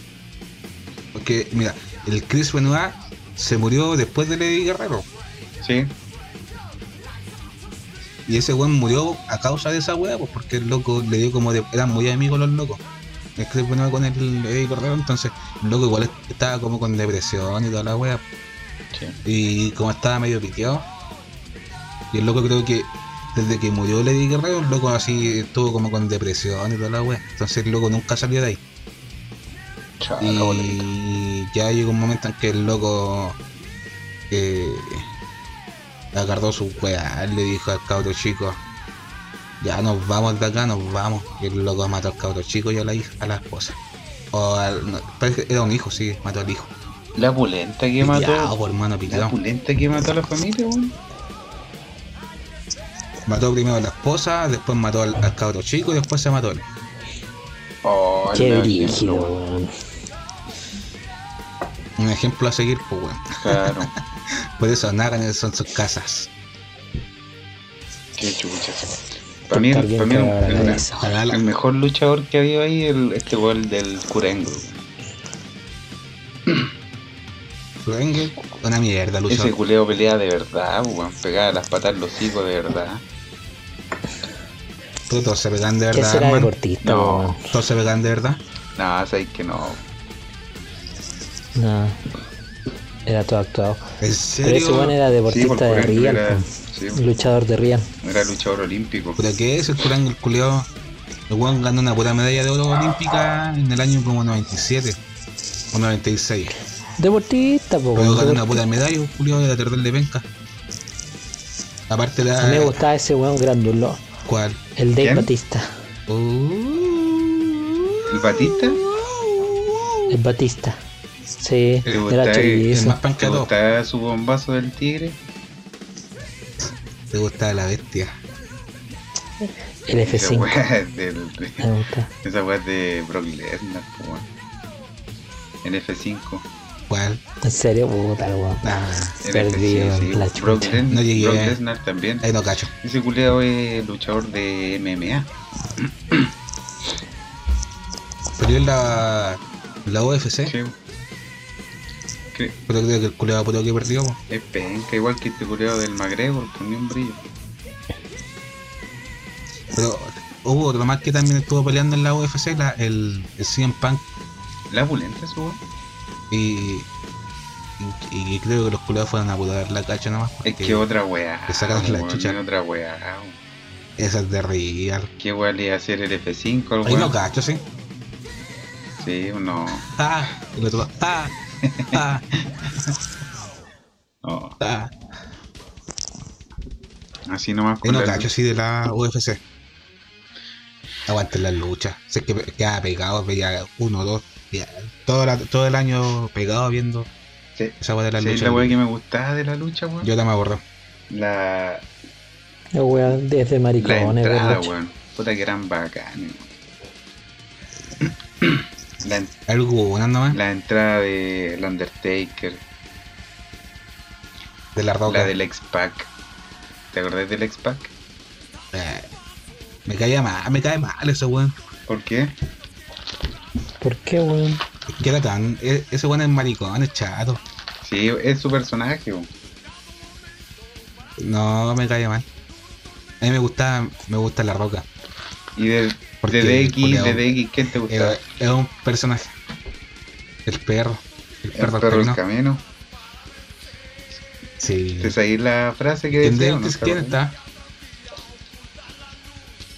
Porque, mira, el Chris Benoit se murió después de Lady Guerrero. Sí. Y ese weón murió a causa de esa weá, pues porque el loco le dio como de. Eran muy amigos los locos. El Benoit con el Lady Guerrero, entonces el loco igual estaba como con depresión y toda la. Sí. Y como estaba medio piteado. Y el loco creo que desde que murió Lady Guerrero, el loco así estuvo como con depresión y toda la wea. Entonces el loco nunca salió de ahí. y ya llegó un momento en que el loco eh, agarró su wea, le dijo al cabro chico, ya nos vamos de acá, nos vamos. Y el loco mató al cabro chico y a la hija, a la esposa. O al, era un hijo, sí, mató al hijo. La pulenta que mató. Por hermano, la pulenta que mató a la familia, weón. Mató primero a la esposa, después mató al, cabro chico y después se mató él. Oh, Qué brígido, weón. Un ejemplo a seguir, pues, weón. Claro. Por eso Naran son sus casas. Qué chucha. Para mí, para mí el, el, mejor luchador que había ahí, el, este gol del Kurengo. Kurengo, una mierda, luchador. Ese culeo pelea de verdad, weón. Pegaba las patas los hijos de verdad. todos se pegan de verdad. ¿Qué será deportista? No. ¿Todos se pegan de verdad? No, sabes que no. No. Era todo actuado. ¿En serio? Pero ese bueno era deportista de Rian. luchador de Rian. Era luchador olímpico. ¿Pero qué es el Turán el culeado? El weón ganó una pura medalla de oro olímpica en el año como 97 o 96. Deportista, po. Pero ganó una pura medalla, un culeado de la tercera de penca. Aparte de la... A mí me gustaba ese weón grandulo. ¿Cuál? El Dave Batista. Uh. ¿El Batista? El Batista. Sí, era chorizo. ¿Te gustaba su bombazo del tigre? ¿Te gustaba la bestia? El F5. Esa weá de Brock Lesnar, El F5. ¿Cuál? ¿En serio? Puta, weón. Ah, perdido sí, la Brock, Lesnar, no llegué. Brock Lesnar también. Ahí no cacho. Ese culiado es luchador de MMA. Perdió en la, la UFC. Sí. ¿Qué? Pero creo que el culeado puto que perdió. Po. Es penca, igual que este culeado del McGregor, con ni un brillo. Pero hubo otro más que también estuvo peleando en la UFC, la, el, el CM Punk. La pulenta su Y y, creo que los culiados fueron a pudar la cacha nomás. Es que otra weá. Le sacaron la chucha. Otra weá. Esa es de real. ¿Qué weá le iba a hacer el F5 Ahí no cacho, sí. Sí, uno. Ah, el otro. Ah, ah. oh. ah. Así nomás. Ahí no cacho, sí, de la UFC. Aguante la lucha. Sé que queda pegado, veía uno, dos, todo, todo el año pegado viendo sí. esa weá de la sí, lucha. la weá que me gustaba de la lucha, weón. Yo también me acuerdo. La. La weá desde maricones, La entrada, weón. Puta que eran bacanes, la ¿Alguna nomás? La entrada de el Undertaker. De la roca. La del X-Pac. ¿Te acordás del X-Pac? Eh, me caía mal, me cae mal ese weón. ¿Por qué? ¿Por qué, weón? Que era tan. E, ese weón es maricón, es chato. Sí, es su personaje, weón. No, me cae mal. A mí me gusta, me gusta la roca. ¿Y de, Porque, de DX, de DX, qué te gusta? Es, un personaje. El perro. El perro, el perro del camino. Sí. ¿Te seguís la frase que decía? ¿Quién, ¿quién está?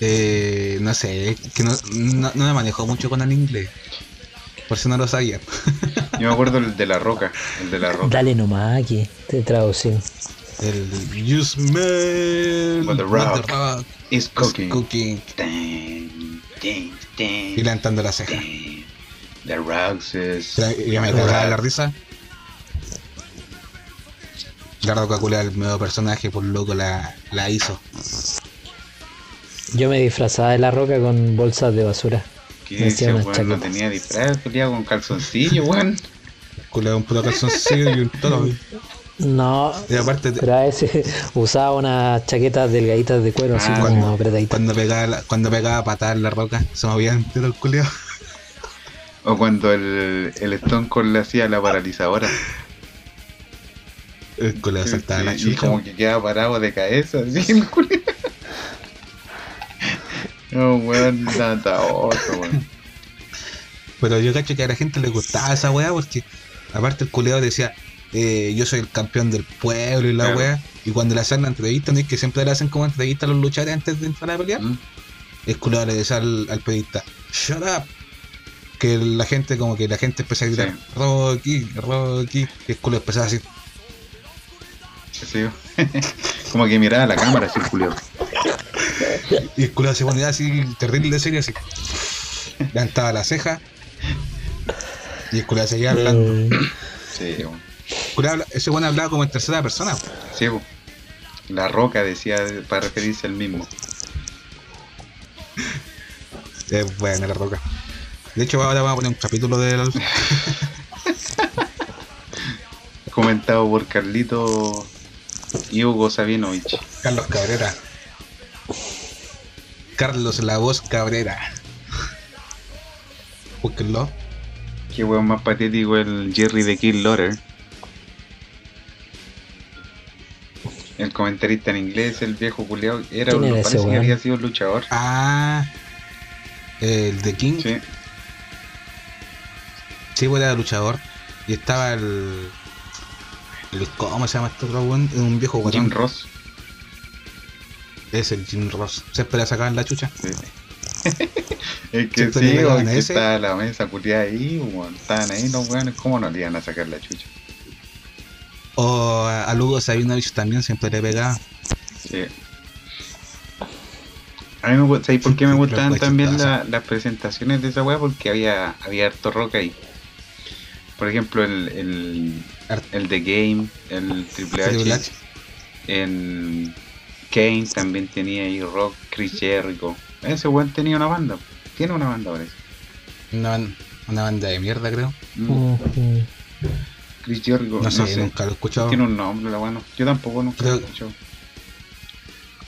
Eh, no sé, que no, no, me manejo mucho con el inglés. Por si no lo sabía. Yo me acuerdo el de la roca. El de la roca. Dale nomás aquí, te traducción. El You smell what the rock, the rock is cooking. cooking. Y levantando la ceja. The rocks is. Ya me cagaba la risa. La roca culea el nuevo personaje, por loco la, la hizo. Yo me disfrazaba de la roca con bolsas de basura. ¿Qué ese weón no tenía disfraz? Peleaba con calzoncillo, weón. Culea un puro calzoncillo y un todo. No, y aparte pero a ese usaba unas chaquetas delgaditas de cuero, así ah, como apretaditas. Cuando pegaba, cuando pegaba patada en la roca, se movía entero el culiao. O cuando el, el Stone Cold le hacía la paralizadora. El culiao saltaba la chucha. Y como que quedaba parado de cabeza, así el culiao. No, weón, nada otro, weón. Pero yo cacho que a la gente le gustaba esa weá porque, aparte, el culeado decía, eh, yo soy el campeón del pueblo y la weá. Y cuando le hacen la entrevista, ¿no es que siempre le hacen como entrevista a los luchadores antes de entrar a pelear? Mm. El culeado le decía al, al periodista, shut up. Que la gente, como que la gente empezó a gritar, Rocky, Rocky. Y el culeado empezaba así. Sí, como que miraba a la cámara así, culeado. Y el culo se ponía así, terrible de serio, así. Levantaba la ceja. Y el culo seguía hablando. Sí, ese bueno hablaba como en tercera persona. Sí, la roca decía para referirse al mismo. Es buena la roca. De hecho, ahora vamos a poner un capítulo de la Comentado por Carlito y Hugo Sabinovich. Carlos Cabrera. Carlos La Voz Cabrera. Búsquenlo. Qué weón más patético el Jerry de Kill Lotter. Comentarista en inglés, el viejo culiao, era un, parece que había sido luchador. Ah, el de King. Sí. Sí, pues, era luchador. Y estaba el. el ¿Cómo se llama este otro Un viejo guatón. Jim Ross. Es el Jim Ross. Se espera sacar la chucha. Sí. es que sí, que está la mesa culiada ahí, estaban ahí los weones, ¿cómo no le iban a sacar la chucha? O a Lugo Sabinovich también siempre le pegaba. Sí. A mí me gusta, ¿sabes por qué me gustaban también las presentaciones de esa weá? Porque había, había harto rock ahí. Por ejemplo, el, el, el The Game, el Triple H, en Kane también tenía ahí rock, Chris Jericho. Ese weón tenía una banda. Tiene una banda ahora. Una, una banda de mierda, creo. Mm. Chris Jericho. No sé, nunca lo he escuchado. Tiene un nombre, la bueno. Yo tampoco nunca creo, lo he escuchado.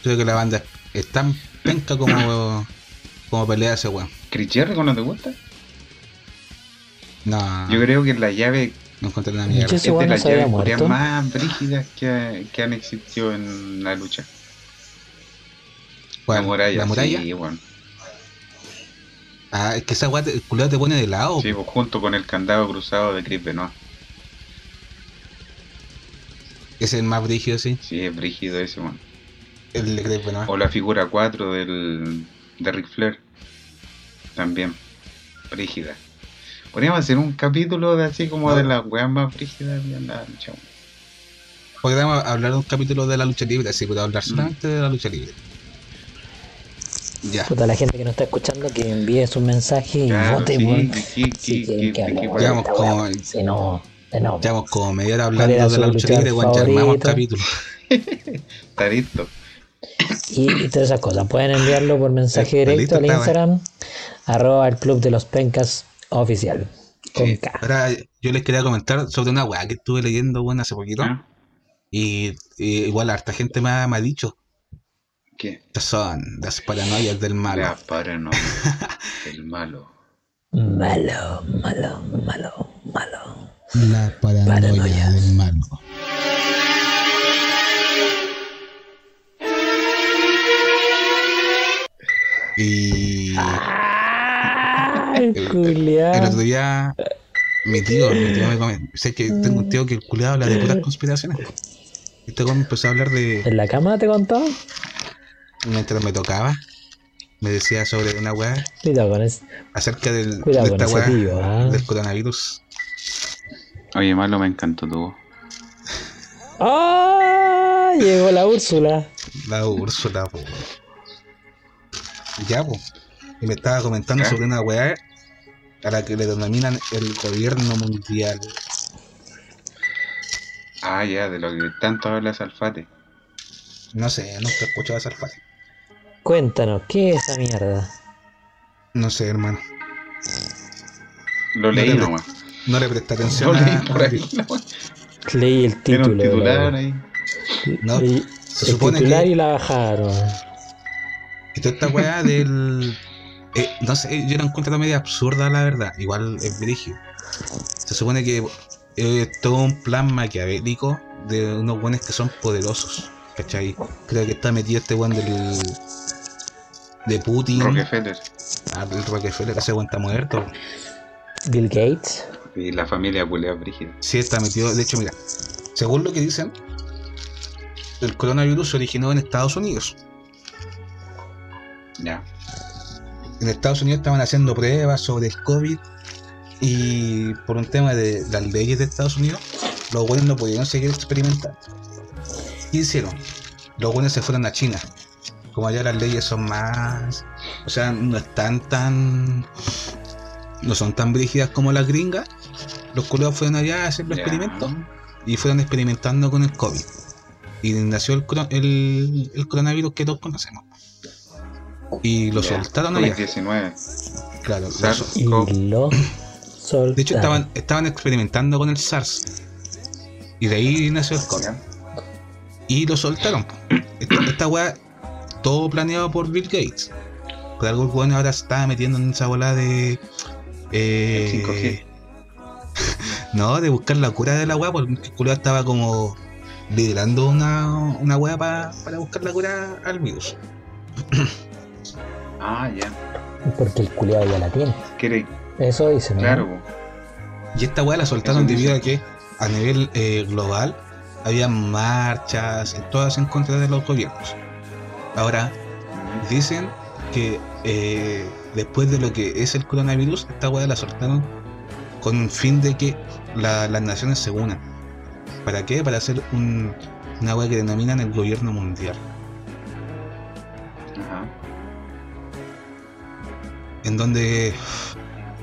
Creo que la banda es tan penca como, como pelea ese weón. ¿Chris Jericho no te gusta? No. Yo creo que la llave no encontré la mierda. Es de las llaves más brígidas que, que han existido en la lucha. La muralla. La muralla. Sí, bueno. Ah, es que esa weá el culo te pone de lado. Sí, pues junto con el candado cruzado de Chris Benoit. Es el más brígido, sí. Sí, es brígido ese, man. El de O la figura 4 del, de Ric Flair. También. Brígida. Podríamos hacer un capítulo de así como de las weas más brígidas de la lucha. Podríamos hablar de un capítulo de la lucha libre, así, hablar mm. solamente de la lucha libre. Ya. Puta, la gente que nos está escuchando que envíe su mensaje y vote, sí, sí, sí, como, no, no. Llevamos como media hora hablando de la lucha libre, bueno, ya armamos el capítulo. está listo. Y, todas esas cosas. Pueden enviarlo por mensaje directo al Instagram, arroba el club de los pencas oficial. Con K. Ahora yo les quería comentar sobre una weá que estuve leyendo bueno, hace poquito. ¿Ah? Y, igual harta gente me ha, me ha dicho. ¿Qué? son las paranoias del malo. Las paranoias del malo. Malo, malo, malo, malo. La paranoia del malo. Y. el, otro día, mi tío, mi tío me comentó. Sé que tengo un tío que el culiado habla de puras conspiraciones. Este me empezó a hablar de. ¿En la cama te contó? Mientras me tocaba, me decía sobre una weá. Cuidado con eso. Acerca del, de esta weá, ¿ah? del coronavirus. Oye, Malo, me encantó tu ¡Ah! Llegó la Úrsula. La Úrsula, po. Ya, po. Y me estaba comentando sobre una weá a la que le denominan el gobierno mundial. Ah, ya, de lo que tanto habla Salfate. No sé, nunca he escuchado a Salfate. Cuéntanos, ¿qué es esa mierda? No sé, hermano. Lo leí nomás. No le presté atención. Lo leí por ahí. Leí el título. Era un titular ahí. No, se supone el titular y la bajaron. Y toda esta weá del. Eh, no sé, yo la encuentro media absurda, la verdad. Igual es brígido. Se supone que es todo un plan maquiavélico de unos buenos que son poderosos. ¿Cachai? Creo que está metido este buen del. de Putin. Rockefeller. Ah, el Rockefeller, ese buen está muerto. Bill Gates. Y la familia Culea Brígida. Sí, está metido. De hecho, mira, según lo que dicen, el coronavirus se originó en Estados Unidos. Ya. En Estados Unidos estaban haciendo pruebas sobre el COVID y por un tema de las leyes de Estados Unidos, los buenos no pudieron seguir experimentando. ¿Qué hicieron? Los buenos se fueron a China. Como allá las leyes son más. O sea, no están tan. No son tan brígidas como las gringas. Los culeros fueron allá a hacer los experimentos y fueron experimentando con el COVID. Y nació el, el, el coronavirus que todos conocemos. Y lo soltaron allá. 19 Claro, y lo de hecho, estaban, estaban experimentando con el SARS. Y de ahí nació el COVID. Y lo soltaron. Esta, esta weá, todo planeado por Bill Gates. Por algo bueno ahora se estaba metiendo en esa bola de. Eh, no, de buscar la cura de la weá, porque el culo estaba como liderando una, una weá para buscar la cura al virus. ah, ya. Porque el culiado ya la tiene. ¿Qué eso dice, ¿no? Claro. Y esta weá la soltaron debido a que a nivel eh, global había marchas, todas en contra de los gobiernos. Ahora, dicen que eh, después de lo que es el coronavirus, esta weá la soltaron con un fin de que las naciones se unan. ¿Para qué? Para hacer un, una weá que denominan el gobierno mundial. Ajá. En donde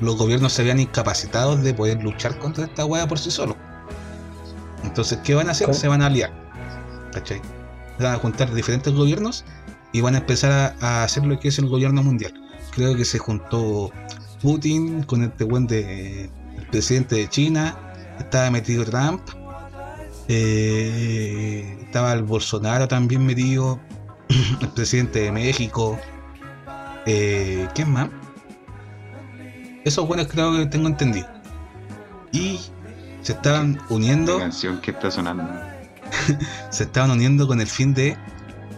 los gobiernos se habían incapacitado de poder luchar contra esta weá por sí solos. Entonces, ¿qué van a hacer? Se van a aliar. ¿Cachai? Van a juntar diferentes gobiernos y van a empezar a, hacer lo que es el gobierno mundial. Creo que se juntó Putin con este buen de el presidente de China, estaba metido Trump, eh, estaba el Bolsonaro también metido, el presidente de México, eh, ¿quién más? Esos buenos creo que tengo entendido. Y se estaban uniendo. canción que está sonando. se estaban uniendo con el fin de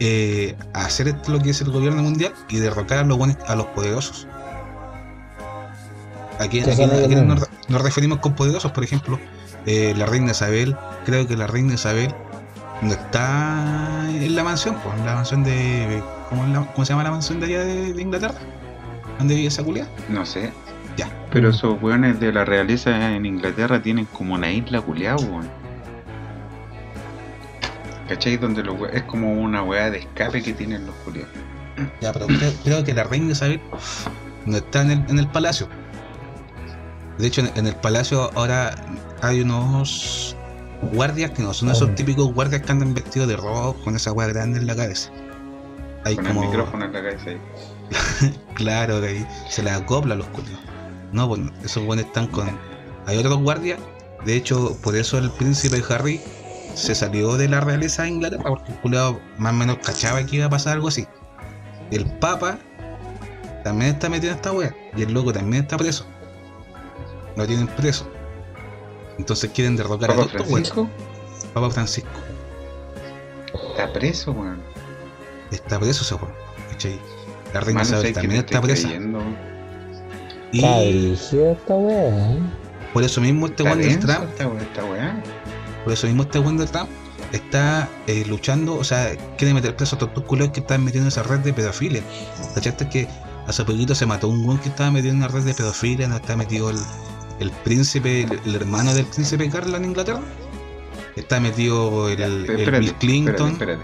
eh, hacer esto lo que es el gobierno mundial y derrocar a los buenos, a los poderosos. Aquí, nos, referimos con poderosos, por ejemplo, eh, la reina Isabel, creo que la reina Isabel no está en la mansión, pues, en la mansión de. ¿Cómo, se llama la mansión de allá de, Inglaterra? ¿Dónde vive esa culia? No sé. Ya. Pero esos weones de la realeza en Inglaterra tienen como una isla culiada, weón. ¿Cachai? Donde los es como una weá de escape que tienen los culiados. Ya, pero creo, que la reina Isabel no está en el, en el palacio. De hecho, en, el palacio ahora hay unos guardias que no son esos típicos guardias que andan vestidos de rojo con esa weá grande en la cabeza. Hay con como... el micrófono en la cabeza ahí. claro, que ahí se le acopla a los culiados. No, pues esos buenos están con. Hay otros guardias. De hecho, por eso el príncipe Harry se salió de la realeza de Inglaterra, porque el culiado más o menos cachaba que iba a pasar algo así. El Papa también está metido en esta wea. Y el loco también está preso. Lo tienen preso. Entonces quieren derrocar a todos Francisco? Papa Francisco. Está preso, weón. Está preso ese weón. La reina Isabel también está presa. Y esta weá. ¿eh? Por eso mismo este weón del Trump. Por eso mismo este weón del Trump está eh, luchando, o sea, quiere meter preso a todos los culos que están metiendo en esa red de pedofilia. ¿Cachaste que hace poquito se mató un weón que estaba metido en una red de pedofilia, no está metido el, el príncipe, el, hermano del príncipe Carlos en Inglaterra? Está metido el, Bill Clinton. Espérate,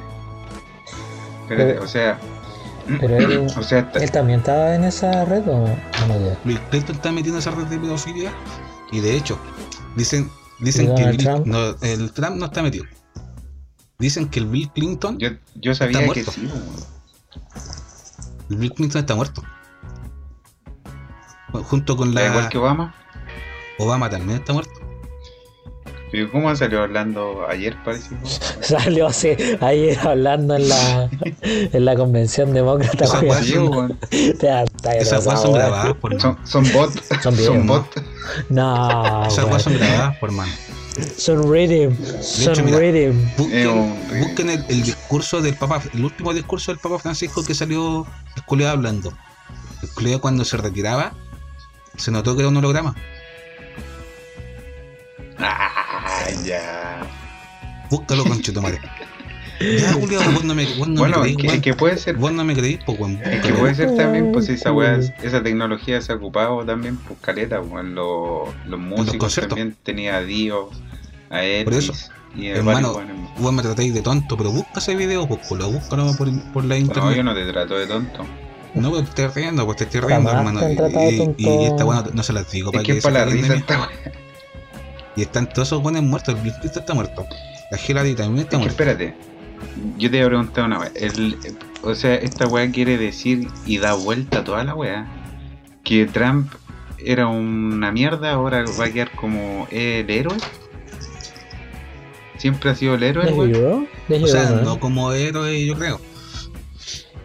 espérate. o sea. Pero él, o sea, él también estaba en esa red o no? Bill Clinton está metido en esa red de pedofilia y de hecho dicen dicen que No, el Trump no está metido. Dicen que el Bill Clinton. Yo, yo sabía que sí. El Bill Clinton está muerto. Junto con la. Igual que Obama. Obama también está muerto. ¿Y cómo salió hablando ayer, parece? salió así, ayer hablando en la, en la convención demócrata. Esas cosas son grabadas por son, son bots. Son, son bots. No. Esas cosas son grabadas por mano. Son reading. Son reading. Busquen, el, el, discurso del Papa, el último discurso del Papa Francisco que salió el hablando. El cuando se retiraba, se notó que era un holograma. Ah, ya. Búscalo, con madre. Ya, Julio, vos no me, vos no bueno, me creís, que, puede ser. Vos no me creís, pues, weón. Que puede ser también, pues, esa weá, esa tecnología se ha ocupado también, pues, caleta, weón. Los, los músicos también tenía a Dio, a él. Por eso, y hermano, vos me tratáis de tonto, pero busca ese video, pues, lo búscalo por, por la internet. No, yo no te trato de tonto. No, pues te estoy riendo, pues te estoy riendo, hermano. Y, y, esta weá no, se las digo para que, que para la risa esta Y están todos esos buenos muertos, el Bill está muerto. La Hillary también está muerta. Espérate, yo te voy a preguntar una vez. o sea, esta weá quiere decir y da vuelta a toda la weá. Que Trump era una mierda, ahora va a quedar como el héroe. Siempre ha sido el héroe, weón. O sea, no como héroe, yo creo.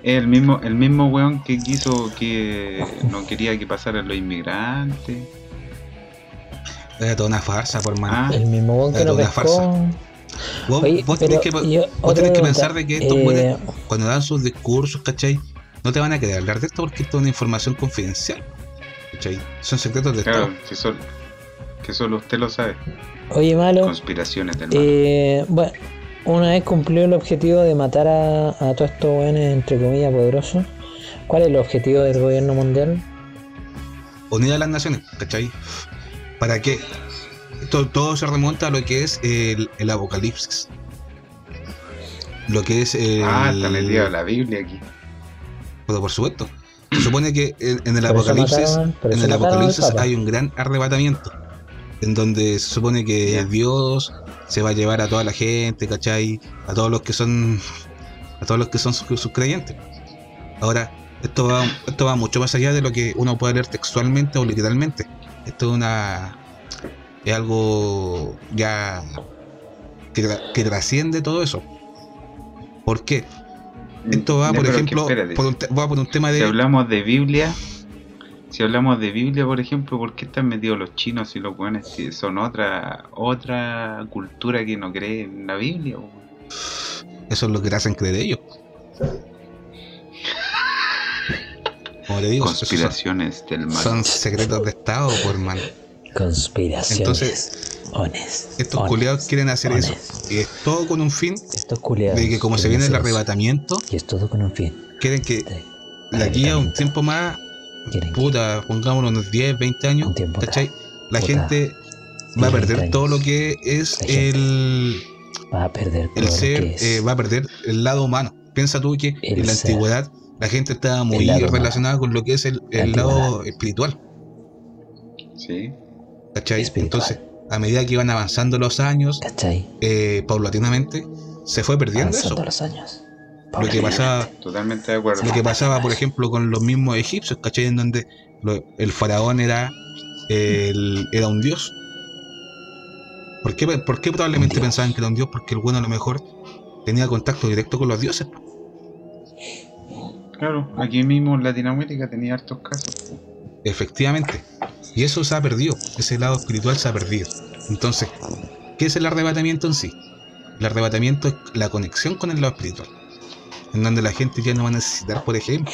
El mismo, el mismo weón que quiso que no quería que pasaran los inmigrantes. Era toda una farsa, por mano. Ah. el mismo weón que no pescó. Vos, vos tenés, que, vos tenés que pensar de que estos eh, cuando dan sus discursos, ¿cachai? No te van a querer hablar de esto porque esto es una información confidencial. ¿cachai? Son secretos de claro, Que solo, que solo usted lo sabe. Oye, malo. Conspiraciones del eh, bueno, una vez cumplió el objetivo de matar a, a todos estos buenos, entre comillas, poderosos, ¿cuál es el objetivo del gobierno mundial? Unir a las naciones, ¿cachai? ¿Para qué? todo, se remonta a lo que es el, apocalipsis. Lo que es el. Ah, está metido la Biblia aquí. Pero por supuesto. Se supone que en, el apocalipsis, en el apocalipsis hay un gran arrebatamiento. En donde se supone que Dios se va a llevar a toda la gente, ¿cachai? A todos los que son. A todos los que son sus, creyentes. Ahora, esto va, esto va mucho más allá de lo que uno puede leer textualmente o literalmente. Esto es una, es algo ya que, que trasciende todo eso. ¿Por qué? Esto va, por ejemplo, por un, va por un tema de... Si hablamos de Biblia, si hablamos de Biblia, por ejemplo, ¿por qué están metidos los chinos y los buenos que son otra otra cultura que no cree en la Biblia? Eso es lo que te hacen creer ellos. Como te digo, Conspiraciones del mal. Son secretos de Estado, por mal. Conspiraciones. Entonces, estos culiados quieren hacer eso. Y es todo con un fin Estos culiados. De que como se viene el arrebatamiento. Y es todo con un fin. Quieren que de aquí a un tiempo más. Puta, pongámoslo unos 10, 20 años. ¿Cachai? La gente va a perder todo lo que es el. Va a perder el ser, eh, va a perder el lado humano. Piensa tú que en la antigüedad la gente estaba muy relacionada con lo que es el, lado espiritual. Sí. ¿Cachai? Entonces, a medida que iban avanzando los años, eh, paulatinamente, se fue perdiendo eso. los años. Lo que pasaba, Totalmente de acuerdo. Lo que pasaba, por ejemplo, con los mismos egipcios, ¿cachai? En donde el faraón era, era un dios. ¿Por qué, por qué probablemente pensaban que era un dios? Porque el bueno a lo mejor tenía contacto directo con los dioses. Claro, aquí mismo en Latinoamérica tenía hartos casos. Efectivamente. Y eso se ha perdido, ese lado espiritual se ha perdido. Entonces, ¿qué es el arrebatamiento en sí? El arrebatamiento es la conexión con el lado espiritual, en donde la gente ya no va a necesitar, por ejemplo,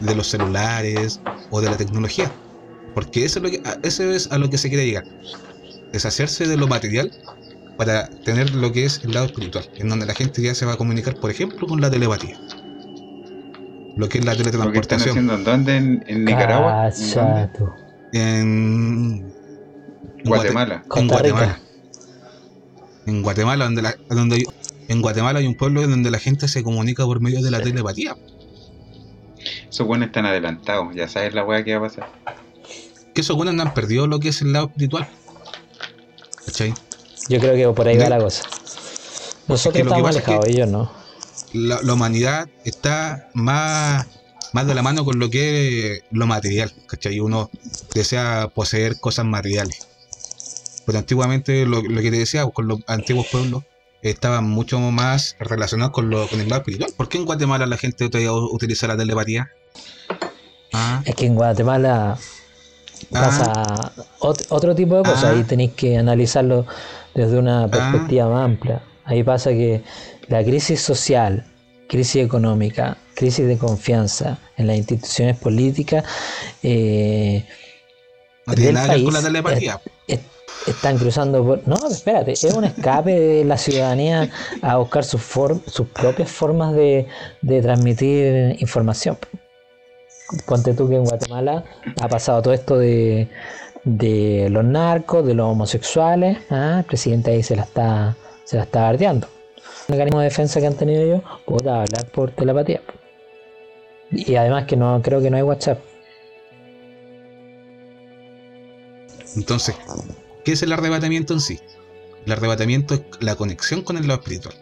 de los celulares o de la tecnología. Porque eso es, lo que, eso es a lo que se quiere llegar. Deshacerse de lo material para tener lo que es el lado espiritual, en donde la gente ya se va a comunicar, por ejemplo, con la telepatía. Lo que es la teletransportación. ¿Lo ¿Dónde? ¿En, Nicaragua? en Guatemala. En Guatemala. En Guatemala, donde, la, donde en Guatemala hay un pueblo donde la gente se comunica por medio de la telepatía. Esos buenos están adelantados, ya sabes la weá que va a pasar. Que esos buenos no han perdido lo que es el lado espiritual. ¿Cachai? Yo creo que por ahí va la cosa. Nosotros estamos alejados, ellos no. La, la, humanidad está más más de la mano con lo que es lo material, ¿cachai? Uno desea poseer cosas materiales. Pero antiguamente, lo, que te decía, con los antiguos pueblos, estaban mucho más relacionados con, lo, con el lado espiritual. ¿Por qué en Guatemala la gente todavía utiliza la telepatía? Ah. Es que en Guatemala pasa ah. otro tipo de cosas. Ahí ah. tenéis que analizarlo desde una perspectiva más amplia. Ahí pasa que la crisis social, crisis económica, crisis de confianza en las instituciones políticas eh, del país con la telepatía. están cruzando por... No, espérate, es un escape de la ciudadanía a buscar sus, sus propias formas de, transmitir información. Ponte tú que en Guatemala ha pasado todo esto de, de los narcos, de los homosexuales, ¿ah? el presidente ahí se la está, se la está guardiando mecanismo de defensa que han tenido ellos, puta, hablar por telepatía. Y además que no creo que no hay WhatsApp. Entonces, ¿qué es el arrebatamiento en sí? El arrebatamiento es la conexión con el lado espiritual,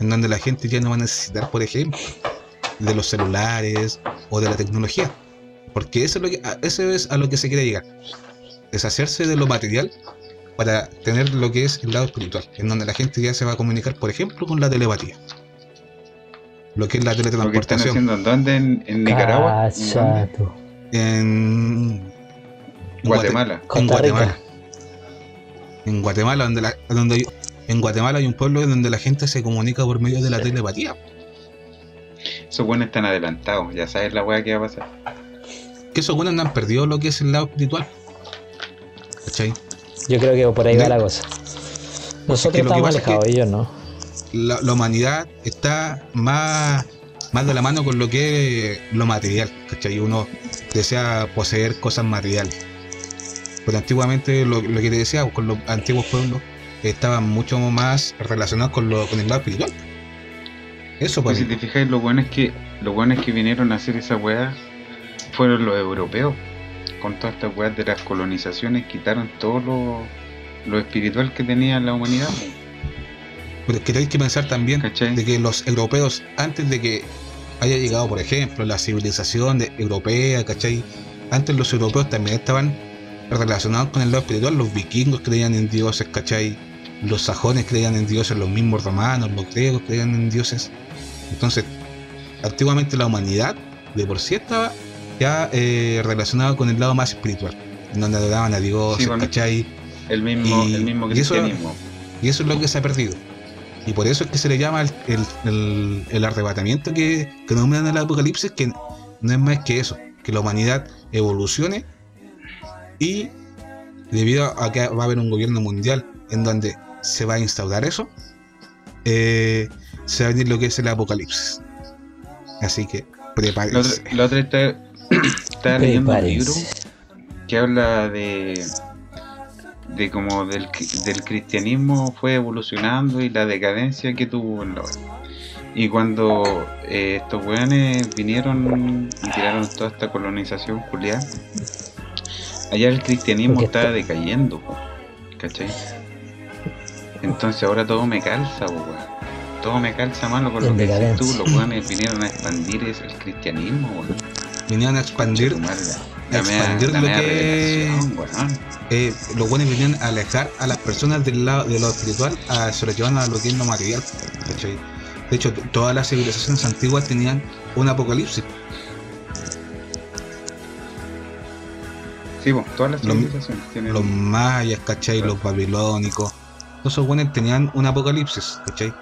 en donde la gente ya no va a necesitar, por ejemplo, de los celulares o de la tecnología. Porque eso es, lo que, eso es a lo que se quiere llegar. Deshacerse de lo material para tener lo que es el lado espiritual, en donde la gente ya se va a comunicar, por ejemplo, con la telepatía. Lo que es la teletransportación. ¿Lo que ¿Dónde? ¿En, Nicaragua? ¿En, Guatemala. En Guatemala. En Guatemala, donde, la, donde en Guatemala hay un pueblo donde la gente se comunica por medio de la telepatía. Esos buenos están adelantados, ya sabes la weá que va a pasar. Que esos buenos no han perdido lo que es el lado espiritual. ¿Cachai? Yo creo que por ahí va la cosa. Nosotros estamos alejados, ellos no. La, humanidad está más, más de la mano con lo que es lo material, ¿cachai? Uno desea poseer cosas materiales. Pero antiguamente, lo, que te decía, con los antiguos pueblos, estaban mucho más relacionados con, lo, con el lado espiritual. Eso, pues. si te fijáis, lo bueno es que, lo bueno es que vinieron a hacer esa weá fueron los europeos con todas estas weas de las colonizaciones, quitaron todo lo, espiritual que tenía la humanidad. Pero es que tenéis que pensar también de que los europeos, antes de que haya llegado, por ejemplo, la civilización europea, ¿cachai? Antes los europeos también estaban relacionados con el lado espiritual. Los vikingos creían en dioses, ¿cachai? Los sajones creían en dioses, los mismos romanos, los griegos creían en dioses. Entonces, antiguamente la humanidad de por sí estaba ya eh, relacionado con el lado más espiritual, en donde adoraban a Dios, ¿cachai? El mismo, el mismo cristianismo. Y eso, es lo que se ha perdido. Y por eso es que se le llama el, el, arrebatamiento que, que nombran el Apocalipsis, que no es más que eso, que la humanidad evolucione y debido a que va a haber un gobierno mundial en donde se va a instaurar eso, eh, se va a venir lo que es el apocalipsis. Así que prepárense. La otra, está, leyendo un libro que habla de de cómo del, del cristianismo fue evolucionando y la decadencia que tuvo en la y cuando eh, estos weones vinieron y tiraron toda esta colonización culiada, allá el cristianismo estaba decayendo, ¿cachai? Entonces ahora todo me calza, weón. Todo me calza malo con lo que dices tú. Los weones vinieron a expandir el cristianismo, weón. Vinieron a expandir. A expandir lo que. Eh, los buenos vinieron a alejar a las personas del lado de lo espiritual, a, se lo llevan a lo que es lo material, ¿cachai? De hecho, todas las civilizaciones antiguas tenían un apocalipsis. Sí, todas las civilizaciones los, tienen. Los mayas, ¿cachai? Los babilónicos. Todos esos buenos tenían un apocalipsis, ¿cachai?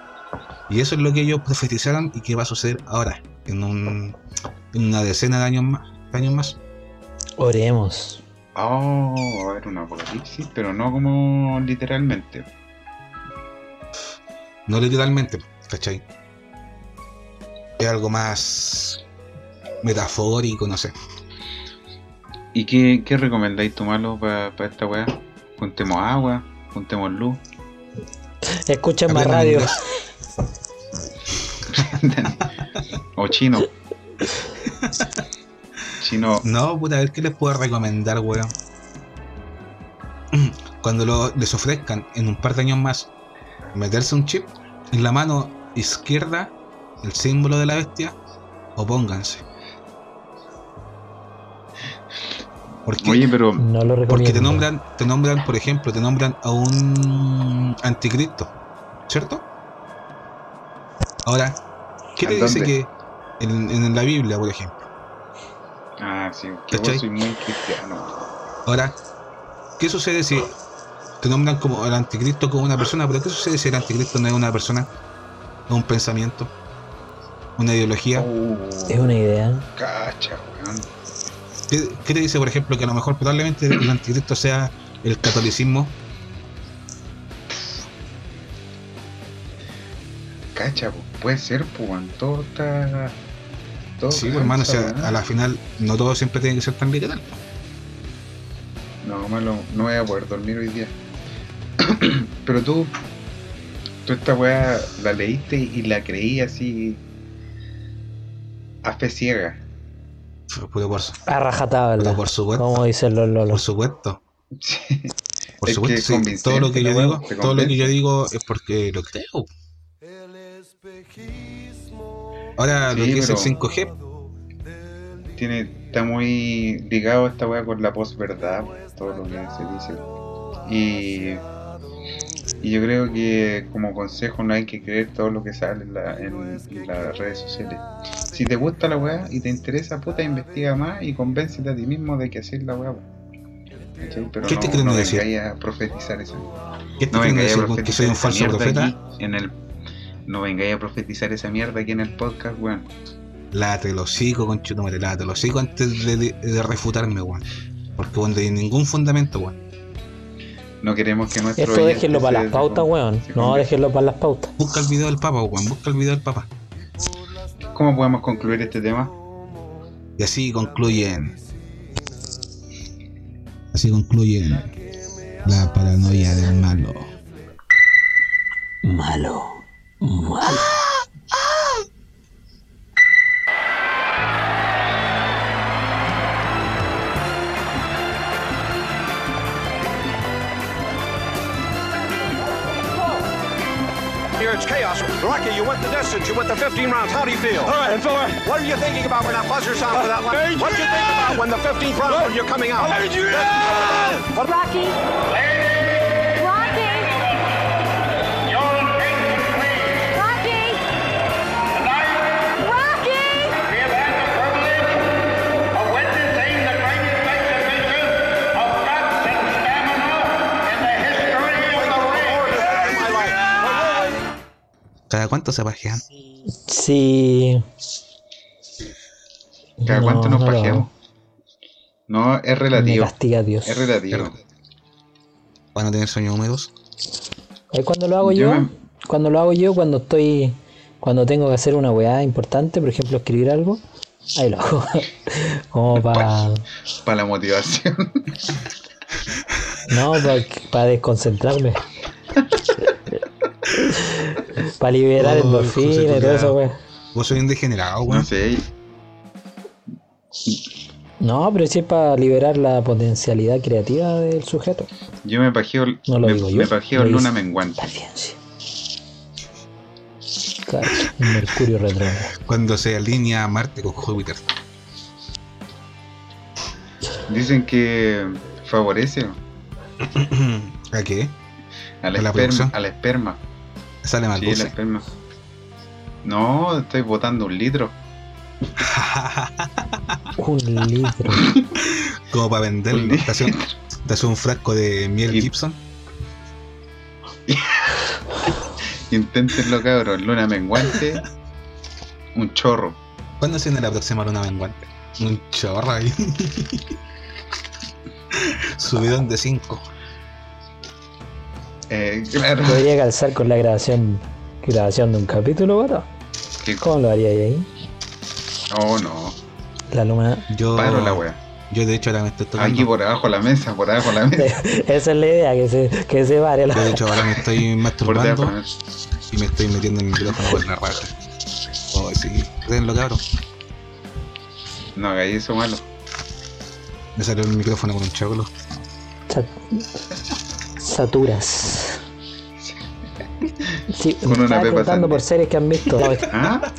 Y eso es lo que ellos profetizaron y que va a suceder ahora, en, un, en una decena de años más. años más. Oremos. Oh, va a haber un apocalipsis, pero no como literalmente. No literalmente, ¿cachai? Es algo más metafórico, no sé. ¿Y qué, qué recomendáis tomarlo para esta weá? Juntemos agua, juntemos luz. Escuchen más radio. o chino. Chino. No, puta, a ver qué les puedo recomendar, weón. Cuando les ofrezcan en un par de años más meterse un chip en la mano izquierda, el símbolo de la bestia, opónganse. Porque, Oye, pero no lo porque te nombran, te nombran, por ejemplo, te nombran a un anticristo, ¿cierto? Ahora, ¿qué te dice que en, la Biblia, por ejemplo? Ah, sí, que vos soy muy cristiano. Ahora, ¿qué sucede si te nombran como el anticristo como una persona? Pero ¿qué sucede si el anticristo no es una persona? ¿Es un pensamiento? ¿Una ideología? Uh, es una idea. Cacha, weón. ¿Qué, ¿Qué, te dice, por ejemplo, que a lo mejor probablemente el anticristo sea el catolicismo? Cacha, puede ser, pues, todo está. Todo sí, pues, hermano, o sea, a la final no todo siempre tiene que ser tan literal. No, malo, no voy a poder dormir hoy día. Pero tú, tú esta weá la leíste y la creí así a fe ciega. Por, por, a rajatabla. por supuesto. Como dicen los lolos. Por supuesto. Sí. Por supuesto, sí. todo lo que yo digo, todo lo que yo digo es porque lo creo. Ahora lo que es el 5G. Tiene, está muy ligado esta weá con la posverdad, todo lo que se dice. Y, y yo creo que como consejo no hay que creer todo lo que sale en, las redes sociales. Si te gusta la weá y te interesa, puta, investiga más y convéncete a ti mismo de que así es la weá. Pero ¿Qué te no, no decir? a profetizar eso. ¿Qué te no decir? ¿Que soy un falso profeta? En el no vengáis a profetizar esa mierda aquí en el podcast, weón. Late lo sigo, conchutumare, late lo sigo antes de, de, refutarme, weón. Porque, weón, no hay ningún fundamento, weón. No queremos que nuestro. Esto déjenlo para las pautas, weón. No, déjenlo para las pautas. Busca el video del Papa, weón. Busca el video del Papa. ¿Cómo podemos concluir este tema? Y así concluyen. Así concluyen la paranoia del malo. Malo. Malo. Here it's chaos. Rocky, you went the distance. You went the 15 rounds. How do you feel? All right, fella. What are you thinking about when that buzzer sounds for that line? What do you think about when the 15th round when you're coming out? Rocky. ¿Cada cuánto se pajean? Sí. ¿Cada cuánto nos pajeamos? No, es relativo. Me castiga Dios. Es relativo. ¿Van a tener sueños húmedos? ¿Es cuando lo hago yo? Yo me, cuando lo hago yo, cuando estoy, cuando tengo que hacer una weá importante, por ejemplo, escribir algo, ahí lo hago. Como para. Para la motivación. No, para desconcentrarme. para liberar el endorfina y todo eso, weón. Vos sois un degenerado, weón. No sé. No, pero sí es para liberar la potencialidad creativa del sujeto. Yo me pajeo, no lo me, digo yo, me pajeo luna menguante. Paciencia. Claro, Mercurio retrógrado. Cuando se alinea Marte con Júpiter. Dicen que favorece. ¿A qué? A la, esperma, a la esperma. Sale mal sí, la esperma. No, estoy botando un litro. un litro. Como para venderlo. Te hace, un, frasco de miel Gibson. Inténtenlo, cabros. Luna menguante. Un chorro. ¿Cuándo se viene la próxima luna menguante? Un chorro ahí. Subidón de 5. Eh, claro. Podría calzar con la grabación grabación de un capítulo, ¿verdad? ¿Cómo lo haría ahí? Oh, no. La luna. Yo. Paro la wea. Yo de hecho ahora me estoy tocando. Aquí por abajo la mesa, por abajo la mesa. Esa es la idea, que se, que se pare la Yo de hecho ahora me estoy masturbando y me estoy metiendo el micrófono por la raja. Oh, sí. lo cabrón. No hagáis eso malo. Me salió el micrófono con un chocolo. Saturas. Sí, con me una estaba contando por series que han visto. ¿Ah?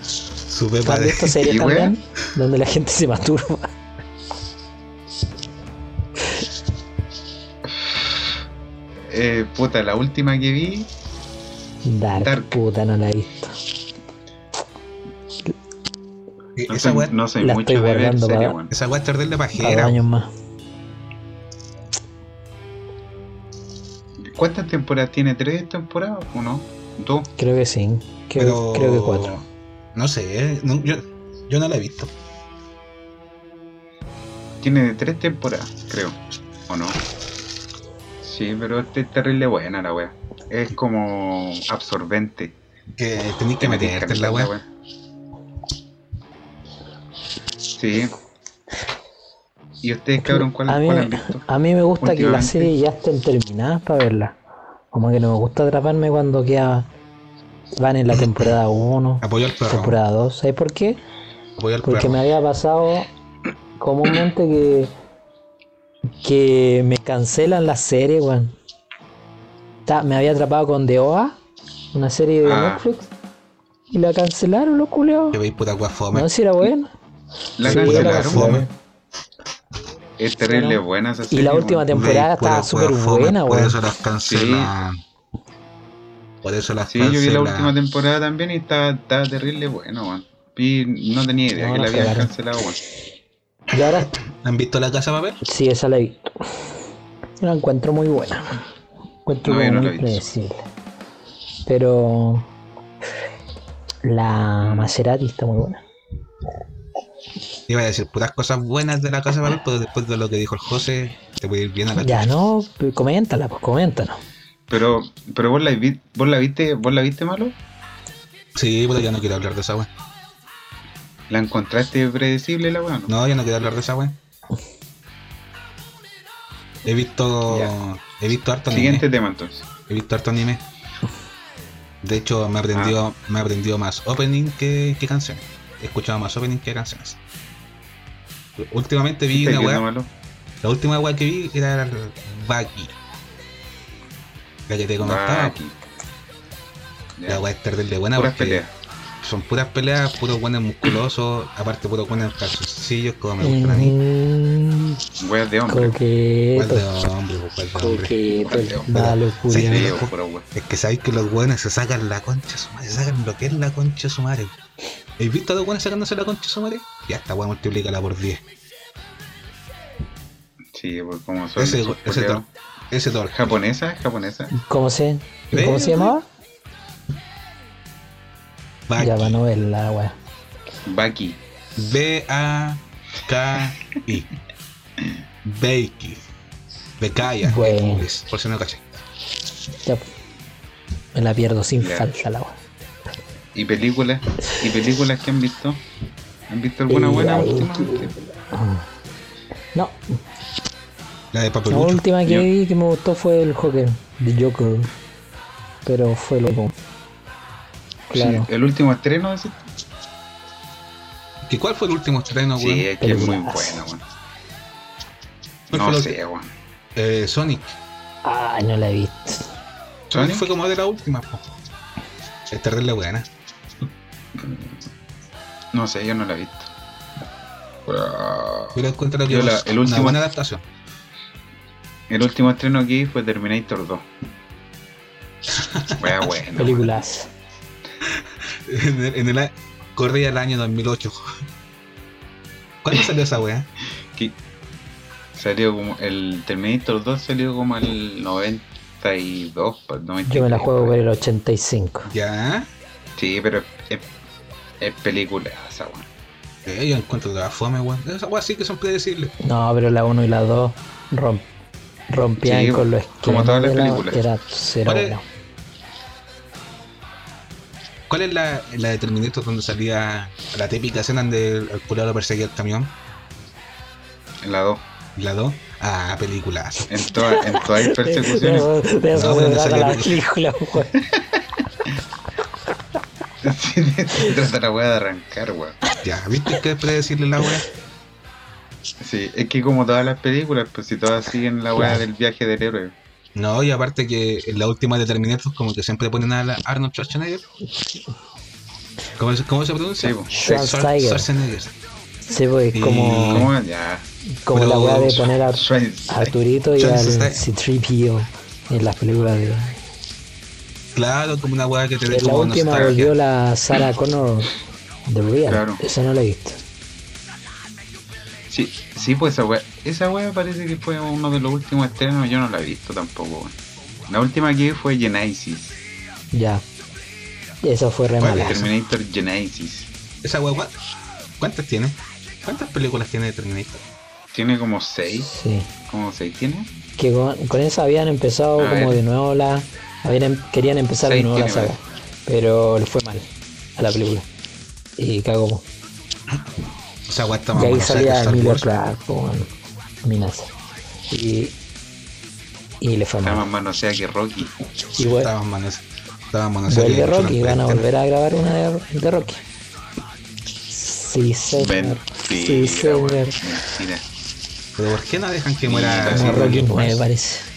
Su pepa ¿Han visto series también? Donde la gente se masturba. Eh, puta, la última que vi. Dark, Dark. puta, no la he visto. No esa soy, no soy mucho de ver serie, bueno. Esa weá es de pajera. años más. ¿Cuántas temporadas tiene? ¿Tres temporadas o no? ¿Dos? Creo que sí. Creo, creo que cuatro. No sé, no, yo, yo no la he visto. Tiene tres temporadas, creo. ¿O no? Sí, pero este es terrible buena la wea. Es como absorbente. Que tenéis que meterte en la wea. Sí. ¿Y ustedes, cabrón, cuál, a mí, han visto? A mí me gusta que las series ya estén terminadas para verlas. Como que no me gusta atraparme cuando queda van en la temporada 1, temporada 2. ¿Sabes por qué? Porque me había pasado comúnmente que que me cancelan la serie, weón. Me había atrapado con The OA, una serie de ah. Netflix, y la cancelaron los culeos. No sé si era buena. La sí, cancelaron. Es terrible buena esa serie. Y la última temporada estaba súper buena, weón. Por eso las cancelan. Por eso las Sí, yo vi la última temporada también y estaba, estaba terrible bueno, weón. no tenía idea que la habían cancelado, weón. ¿Y ahora? ¿Han visto la casa papel? Sí, esa la he visto. La encuentro muy buena. Encuentro muy predecible. Pero la Maserati está muy buena. Iba a decir puras cosas buenas de la casa papel, pero después de lo que dijo el José, te puede ir bien a la Ya no, coméntala, pues coméntanos. Pero, pero vos la, vos la viste, vos la viste malo? Sí, pero ya no quiero hablar de esa weá. ¿La encontraste predecible la weá? No? no, ya no quiero hablar de esa weá. He visto. He visto harto Siguiente tema entonces. He visto harto anime. De hecho, me ha aprendido, ah. me ha aprendido más opening que, que, canciones. He escuchado más opening que canciones. Últimamente vi una weá. La última weá que vi era Baki la que te comentaba. aquí. La weá es de buena puras peleas. son puras peleas, puros buenos musculosos, aparte puros buenos calzoncillos como me gustan a mí. Weas de hombre. Weas de hombre, weas de hombre. Es que sabéis que los buenos se sacan la concha su madre, se sacan lo que es la concha su madre. ¿Habéis visto a los buenos sacándose la concha su madre? Ya esta weá multiplícala por 10. Sí, pues como suele ese, ese, ese todo. ¿Japonesa? ¿Japonesa? ¿Cómo se, ¿cómo se llamaba? Baki. Ya va no ver la weá. Baki. B-A-K-I. Beiki. Bekaya. Bueno. Por si no caché. Ya. Me la pierdo sin falta la weá. ¿Y películas? ¿Y películas que han visto? ¿Han visto alguna buena últimamente? No. La de La última que vi que me gustó fue el Joker, de Joker. Pero fue loco. Claro. Sí, el último estreno de ese. ¿Y cuál fue el último estreno, güey? Sí, es que es muy bueno, weón. No sé, weón. Eh, Sonic. Ah, no la he visto. Sonic fue como de la última, po. Es terrible buena. No sé, yo no la he visto. Pero encuentro que la, el último, una buena adaptación. El último estreno aquí fue Terminator 2. Wea bueno. Películas. en el, en el, corría el año 2008. ¿Cuándo salió esa wea? Salió como. El Terminator 2 salió como el 92. 93, Yo me la juego por el 85. ¿Ya? Sí, pero es, es película esa weá. Eh, yo encuentro que la fome, weón. Esa weá sí que son predecibles. No, pero la 1 y la 2 romp, rompían sí, con lo esquemas. Como todas las películas. Era cero ¿Cuál es, ¿Cuál es la, la de Terminator donde salía la típica escena donde el curador perseguía el camión? En la 2. ¿La 2? Ah, películas. En, todas en todas hay persecuciones. De, de, de no, donde sale la película, weón. Se trata la weá de arrancar, weón. Ya, ¿viste que es predecirle la weá? Sí, es que como todas las películas, pues si todas siguen la weá del viaje del héroe. No, y aparte que en la última de Terminator como que siempre ponen a Arnold Schwarzenegger. ¿Cómo, cómo se pronuncia? Sí, Schwarzenegger. Schwarzenegger. Sí, pues como... ¿Cómo? Ya. Como Pero, la weá de poner a, a Arturito y al C-3PO en las películas de... Claro, como una weá que te como La última volvió la Sarah Connor de Real. Claro. Esa no la he visto. Sí, sí, pues esa weá. Esa weá parece que fue uno de los últimos estrenos. Yo no la he visto tampoco. La última que vi fue Genesis. Ya. Esa fue re mala. Terminator Genesis. Esa weá, ¿cuántas tiene? ¿Cuántas películas tiene de Terminator? Tiene como seis. Sí. ¿Como seis tiene? Que con, con esa habían empezado A como ver. de nuevo la. Habían, querían empezar de nuevo la saga. Pero le fue mal a la película. Y cagó. Weá está más Y ahí salía Emilia Wars. Clarke con Minaza. Y. Y le fue Está más mal. manoseada que Rocky. Y bueno, Estaba manos, estaba manoseada vuelve Rocky, van a volver a grabar una de, de Rocky. Sí, señor. Mentira, Sí, señor. Mentira. Pero ¿por qué no dejan que muera Como Rocky Rocky 9 parece.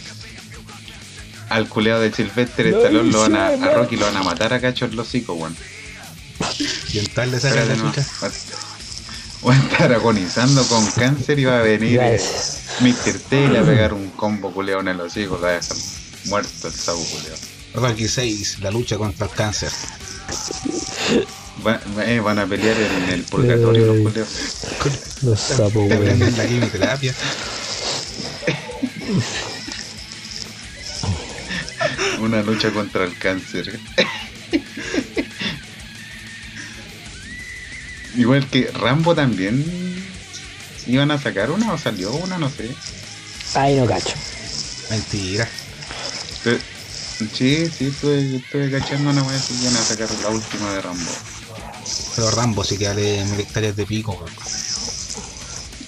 Al culeado de Sylvester No, Stallone lo van a, a Rocky lo van a matar a cachos los hocicos, weón. Y en tal le saca la chucha. Va a estar agonizando con cáncer y va a venir eh. Mr. T y le va a pegar un combo culeado en el hocico, lo va a dejar muerto el sapo culeado. Rocky 6, la lucha contra el cáncer. Va- eh, van a pelear en el purgatorio los Ey. culeados. Los sapos, weón. la quimioterapia. Una lucha contra el cáncer. Igual que Rambo también iban a sacar una o salió una, no sé. Ay, no cacho. Mentira. Pero- Sí, sí, estuve, estuve cachando una vez y iban a sacar la última de Rambo. Pero Rambo sí que vale mil hectáreas de pico.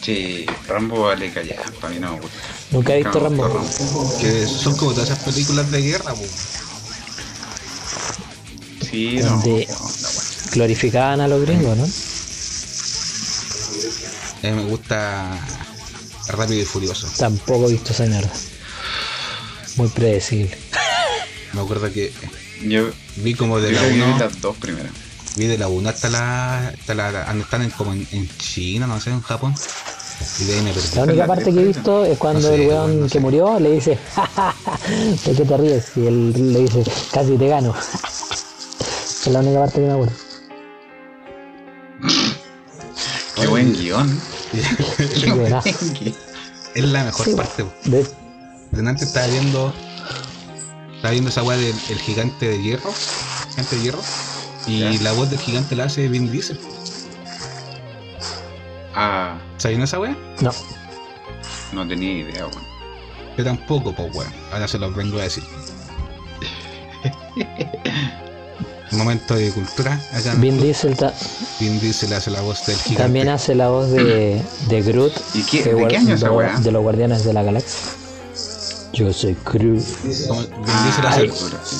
Sí, Rambo vale callar, para mí no me gusta. Nunca he visto Rambo. Que son como todas esas películas de guerra, po. Sí, no. Glorificaban a los gringos, ¿no? A mí me gusta Rápido y Furioso. Tampoco he visto esa mierda. Muy predecible. Me acuerdo que Yo, vi como de yo la creo que vi 1 las dos primeras. vi de la 1 hasta la hasta la están en, como en, en China, no sé, en Japón. La única parte que he visto es cuando No sé, el weón que murió le dice, "Ja, ja, ja, ¿de qué te ríes? Y él le dice, casi te gano. Es la única parte que me acuerdo. Qué buen guion. Qué buen guion. Es la mejor Sí, parte. De- Delante estaba viendo estaba viendo esa weá del el gigante de hierro. Gigante de hierro. Y Ya. la voz del gigante la hace Vin Diesel. Ah, ¿Sabían esa weá? no, no tenía idea, weón. Yo tampoco, pues weón. Ahora se los vengo a decir. Momento de cultura. Acá Vin Diesel, Vin Diesel hace la voz del gigante. También hace la voz de, de Groot. ¿Y qué, ¿de qué año esa weá? De los Guardianes de la Galaxia. Yo soy Groot. Vin Diesel hace,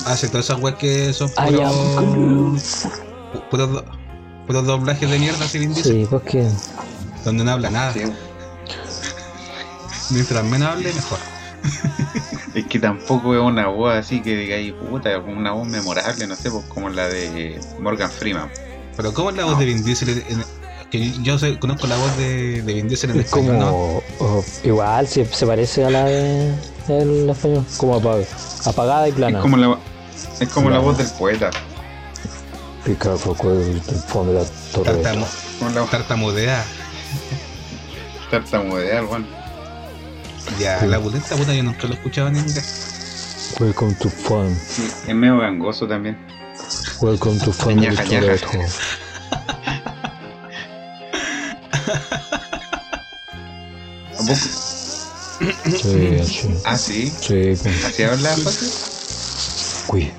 hace todas esas weas que son puros, puros, puros doblajes de mierda, así Vin Diesel. Sí, porque. Donde no habla nada. Mientras menos hable, mejor. es que tampoco es una voz así que diga ahí, puta, una voz memorable, no sé, pues como la de Morgan Freeman. Pero ¿cómo es la voz de Vin Diesel? que yo sé, conozco la voz de, de Vin Diesel en es español, como, ¿no? igual, se, se, parece a la de el español, como apagada y plana. Es como la, es como la voz del poeta. Pica foco del fondo de la torre. Tartamudea. Tartamudea, bueno. Ya, la pulenta puta yo nunca lo escuchaba en inglés. Welcome to fun. Sí, es medio gangoso también. Welcome to ñaja. ¿A poco? Sí, sí. ¿Ah, sí? Sí. ¿Así habla, Cuida,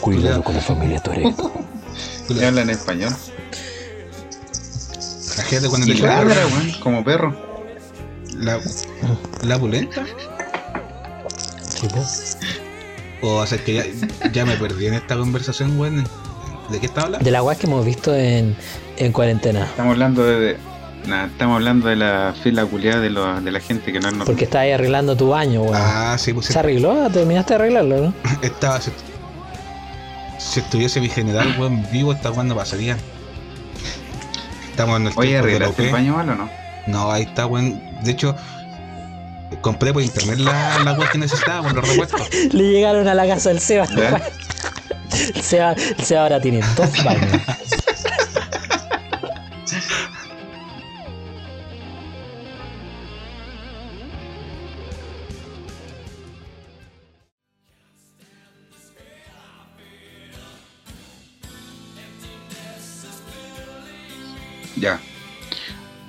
cuidado con la familia Toreto. habla en español? La gente cuando te ladra, como perro. La, la pulenta. Sí, pues. O sea, que ya, ya, me perdí en esta conversación, weón. ¿De qué estaba hablando? De la weá que hemos visto en, en cuarentena. Estamos hablando de, Nada, estamos hablando de la fila culiada de, de la gente que no es Porque estás ahí arreglando tu baño, weón. Ah, sí, pues. ¿Se arregló? ¿Terminaste de arreglarlo, no? Estaba. Si, si estuviese mi general, weón, vivo, esta cuando pasaría. Estamos en el Oye, ¿arreglaste el o no? No, ahí está, weón. De hecho, compré por internet la, la web que necesitaba, con los repuestos. Le llegaron a la casa del Seba. El Seba, el Seba ahora tiene dos baños.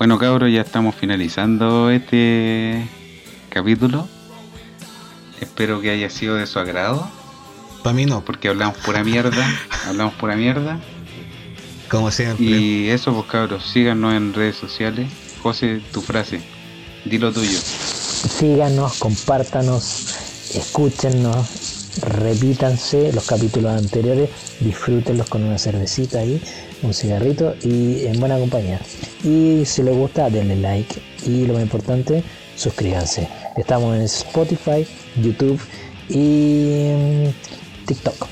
Bueno, cabros, ya estamos finalizando este capítulo. Espero que haya sido de su agrado. Para mí no. Porque hablamos pura mierda. hablamos pura mierda. Como siempre. Y eso, pues cabros, síganos en redes sociales. José, tu frase. Dilo tuyo. Síganos, compártanos, escúchenos, repítanse los capítulos anteriores, disfrútenlos con una cervecita ahí un cigarrito y en buena compañía. Y si les gusta, denle like. Y lo más importante, suscríbanse. Estamos en Spotify, YouTube y TikTok.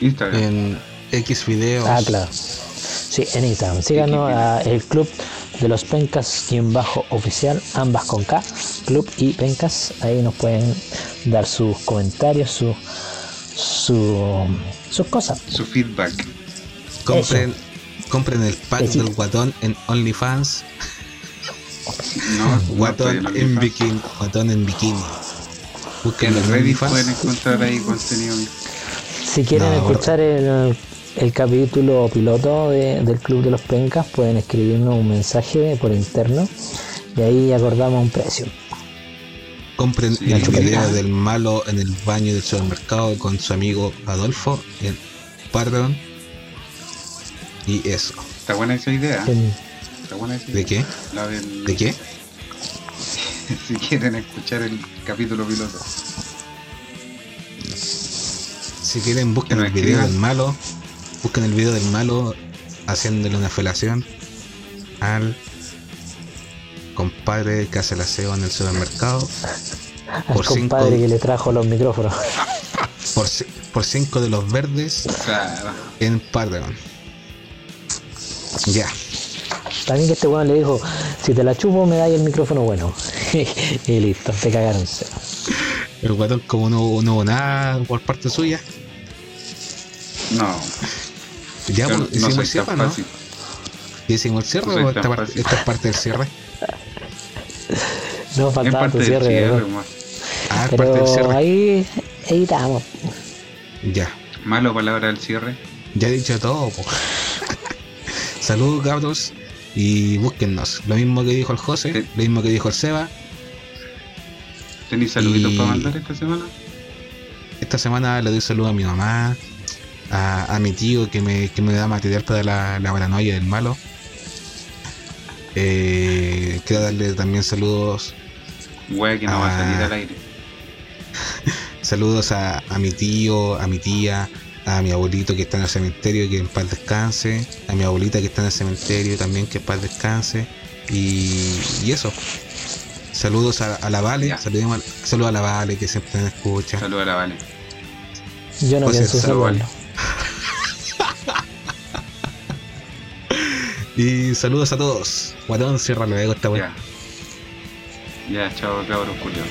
Instagram. En X videos. Ah, claro. Sí, en Instagram. Síganos a el club de los pencas quien bajo oficial, ambas con K, club y pencas. Ahí nos pueden dar sus comentarios, su, su, sus cosas. Su feedback. Compren, compren el pack del guatón en OnlyFans. No, guatón en bikini. Guatón en bikini. Busquen en Reddit pueden encontrar ahí contenido. Si quieren escuchar el, el, capítulo piloto del Club de los Pencas, pueden escribirnos un mensaje por interno y ahí acordamos un precio. Compren el video del malo en el baño del supermercado con su amigo Adolfo en Pardon y eso. Está buena esa idea. Está buena esa idea. ¿De qué? ¿De qué? si quieren escuchar el capítulo piloto. Si quieren, busquen el video del malo. Busquen el video del malo haciéndole una felación al compadre que hace el aseo en el supermercado. Al por compadre que le trajo los micrófonos. Por, por cinco de los verdes en Patreon. Ya. También que este weón le dijo, si te la chupo me dais el micrófono bueno. y listo, te cagaron. El guatón como no, no hubo nada por parte suya. No. Ya, pues, hicimos el cierre, ¿no? ¿Hicimos el cierre o esta, parte, esta, es parte del cierre? No, faltaba tu cierre, cierre Ah, es parte del cierre. Ahí, ahí estamos. Ya. Malo palabra del cierre. Ya he dicho todo, pues. Saludos, cabros. Y búsquennos. Lo mismo que dijo el José, lo mismo que dijo el Seba. ¿Tenéis saluditos para mandar esta semana? esta semana le doy saludo a mi mamá, a, mi tío que me, que me da material para la, la paranoia del malo. Eh, quiero darle también saludos. que no va a salir al aire. saludos a, mi tío, a mi tía, a mi abuelito que está en el cementerio, que en paz descanse, a mi abuelita que está en el cementerio también, que en paz descanse, y, eso. Saludos a, la Vale, saludos a la Vale que siempre me escucha. Saludos a la Vale. Yo no pienso saludarlo. y saludos a todos. Guatón, cierra luego esta weá. Ya. ya, chao cabros Julio.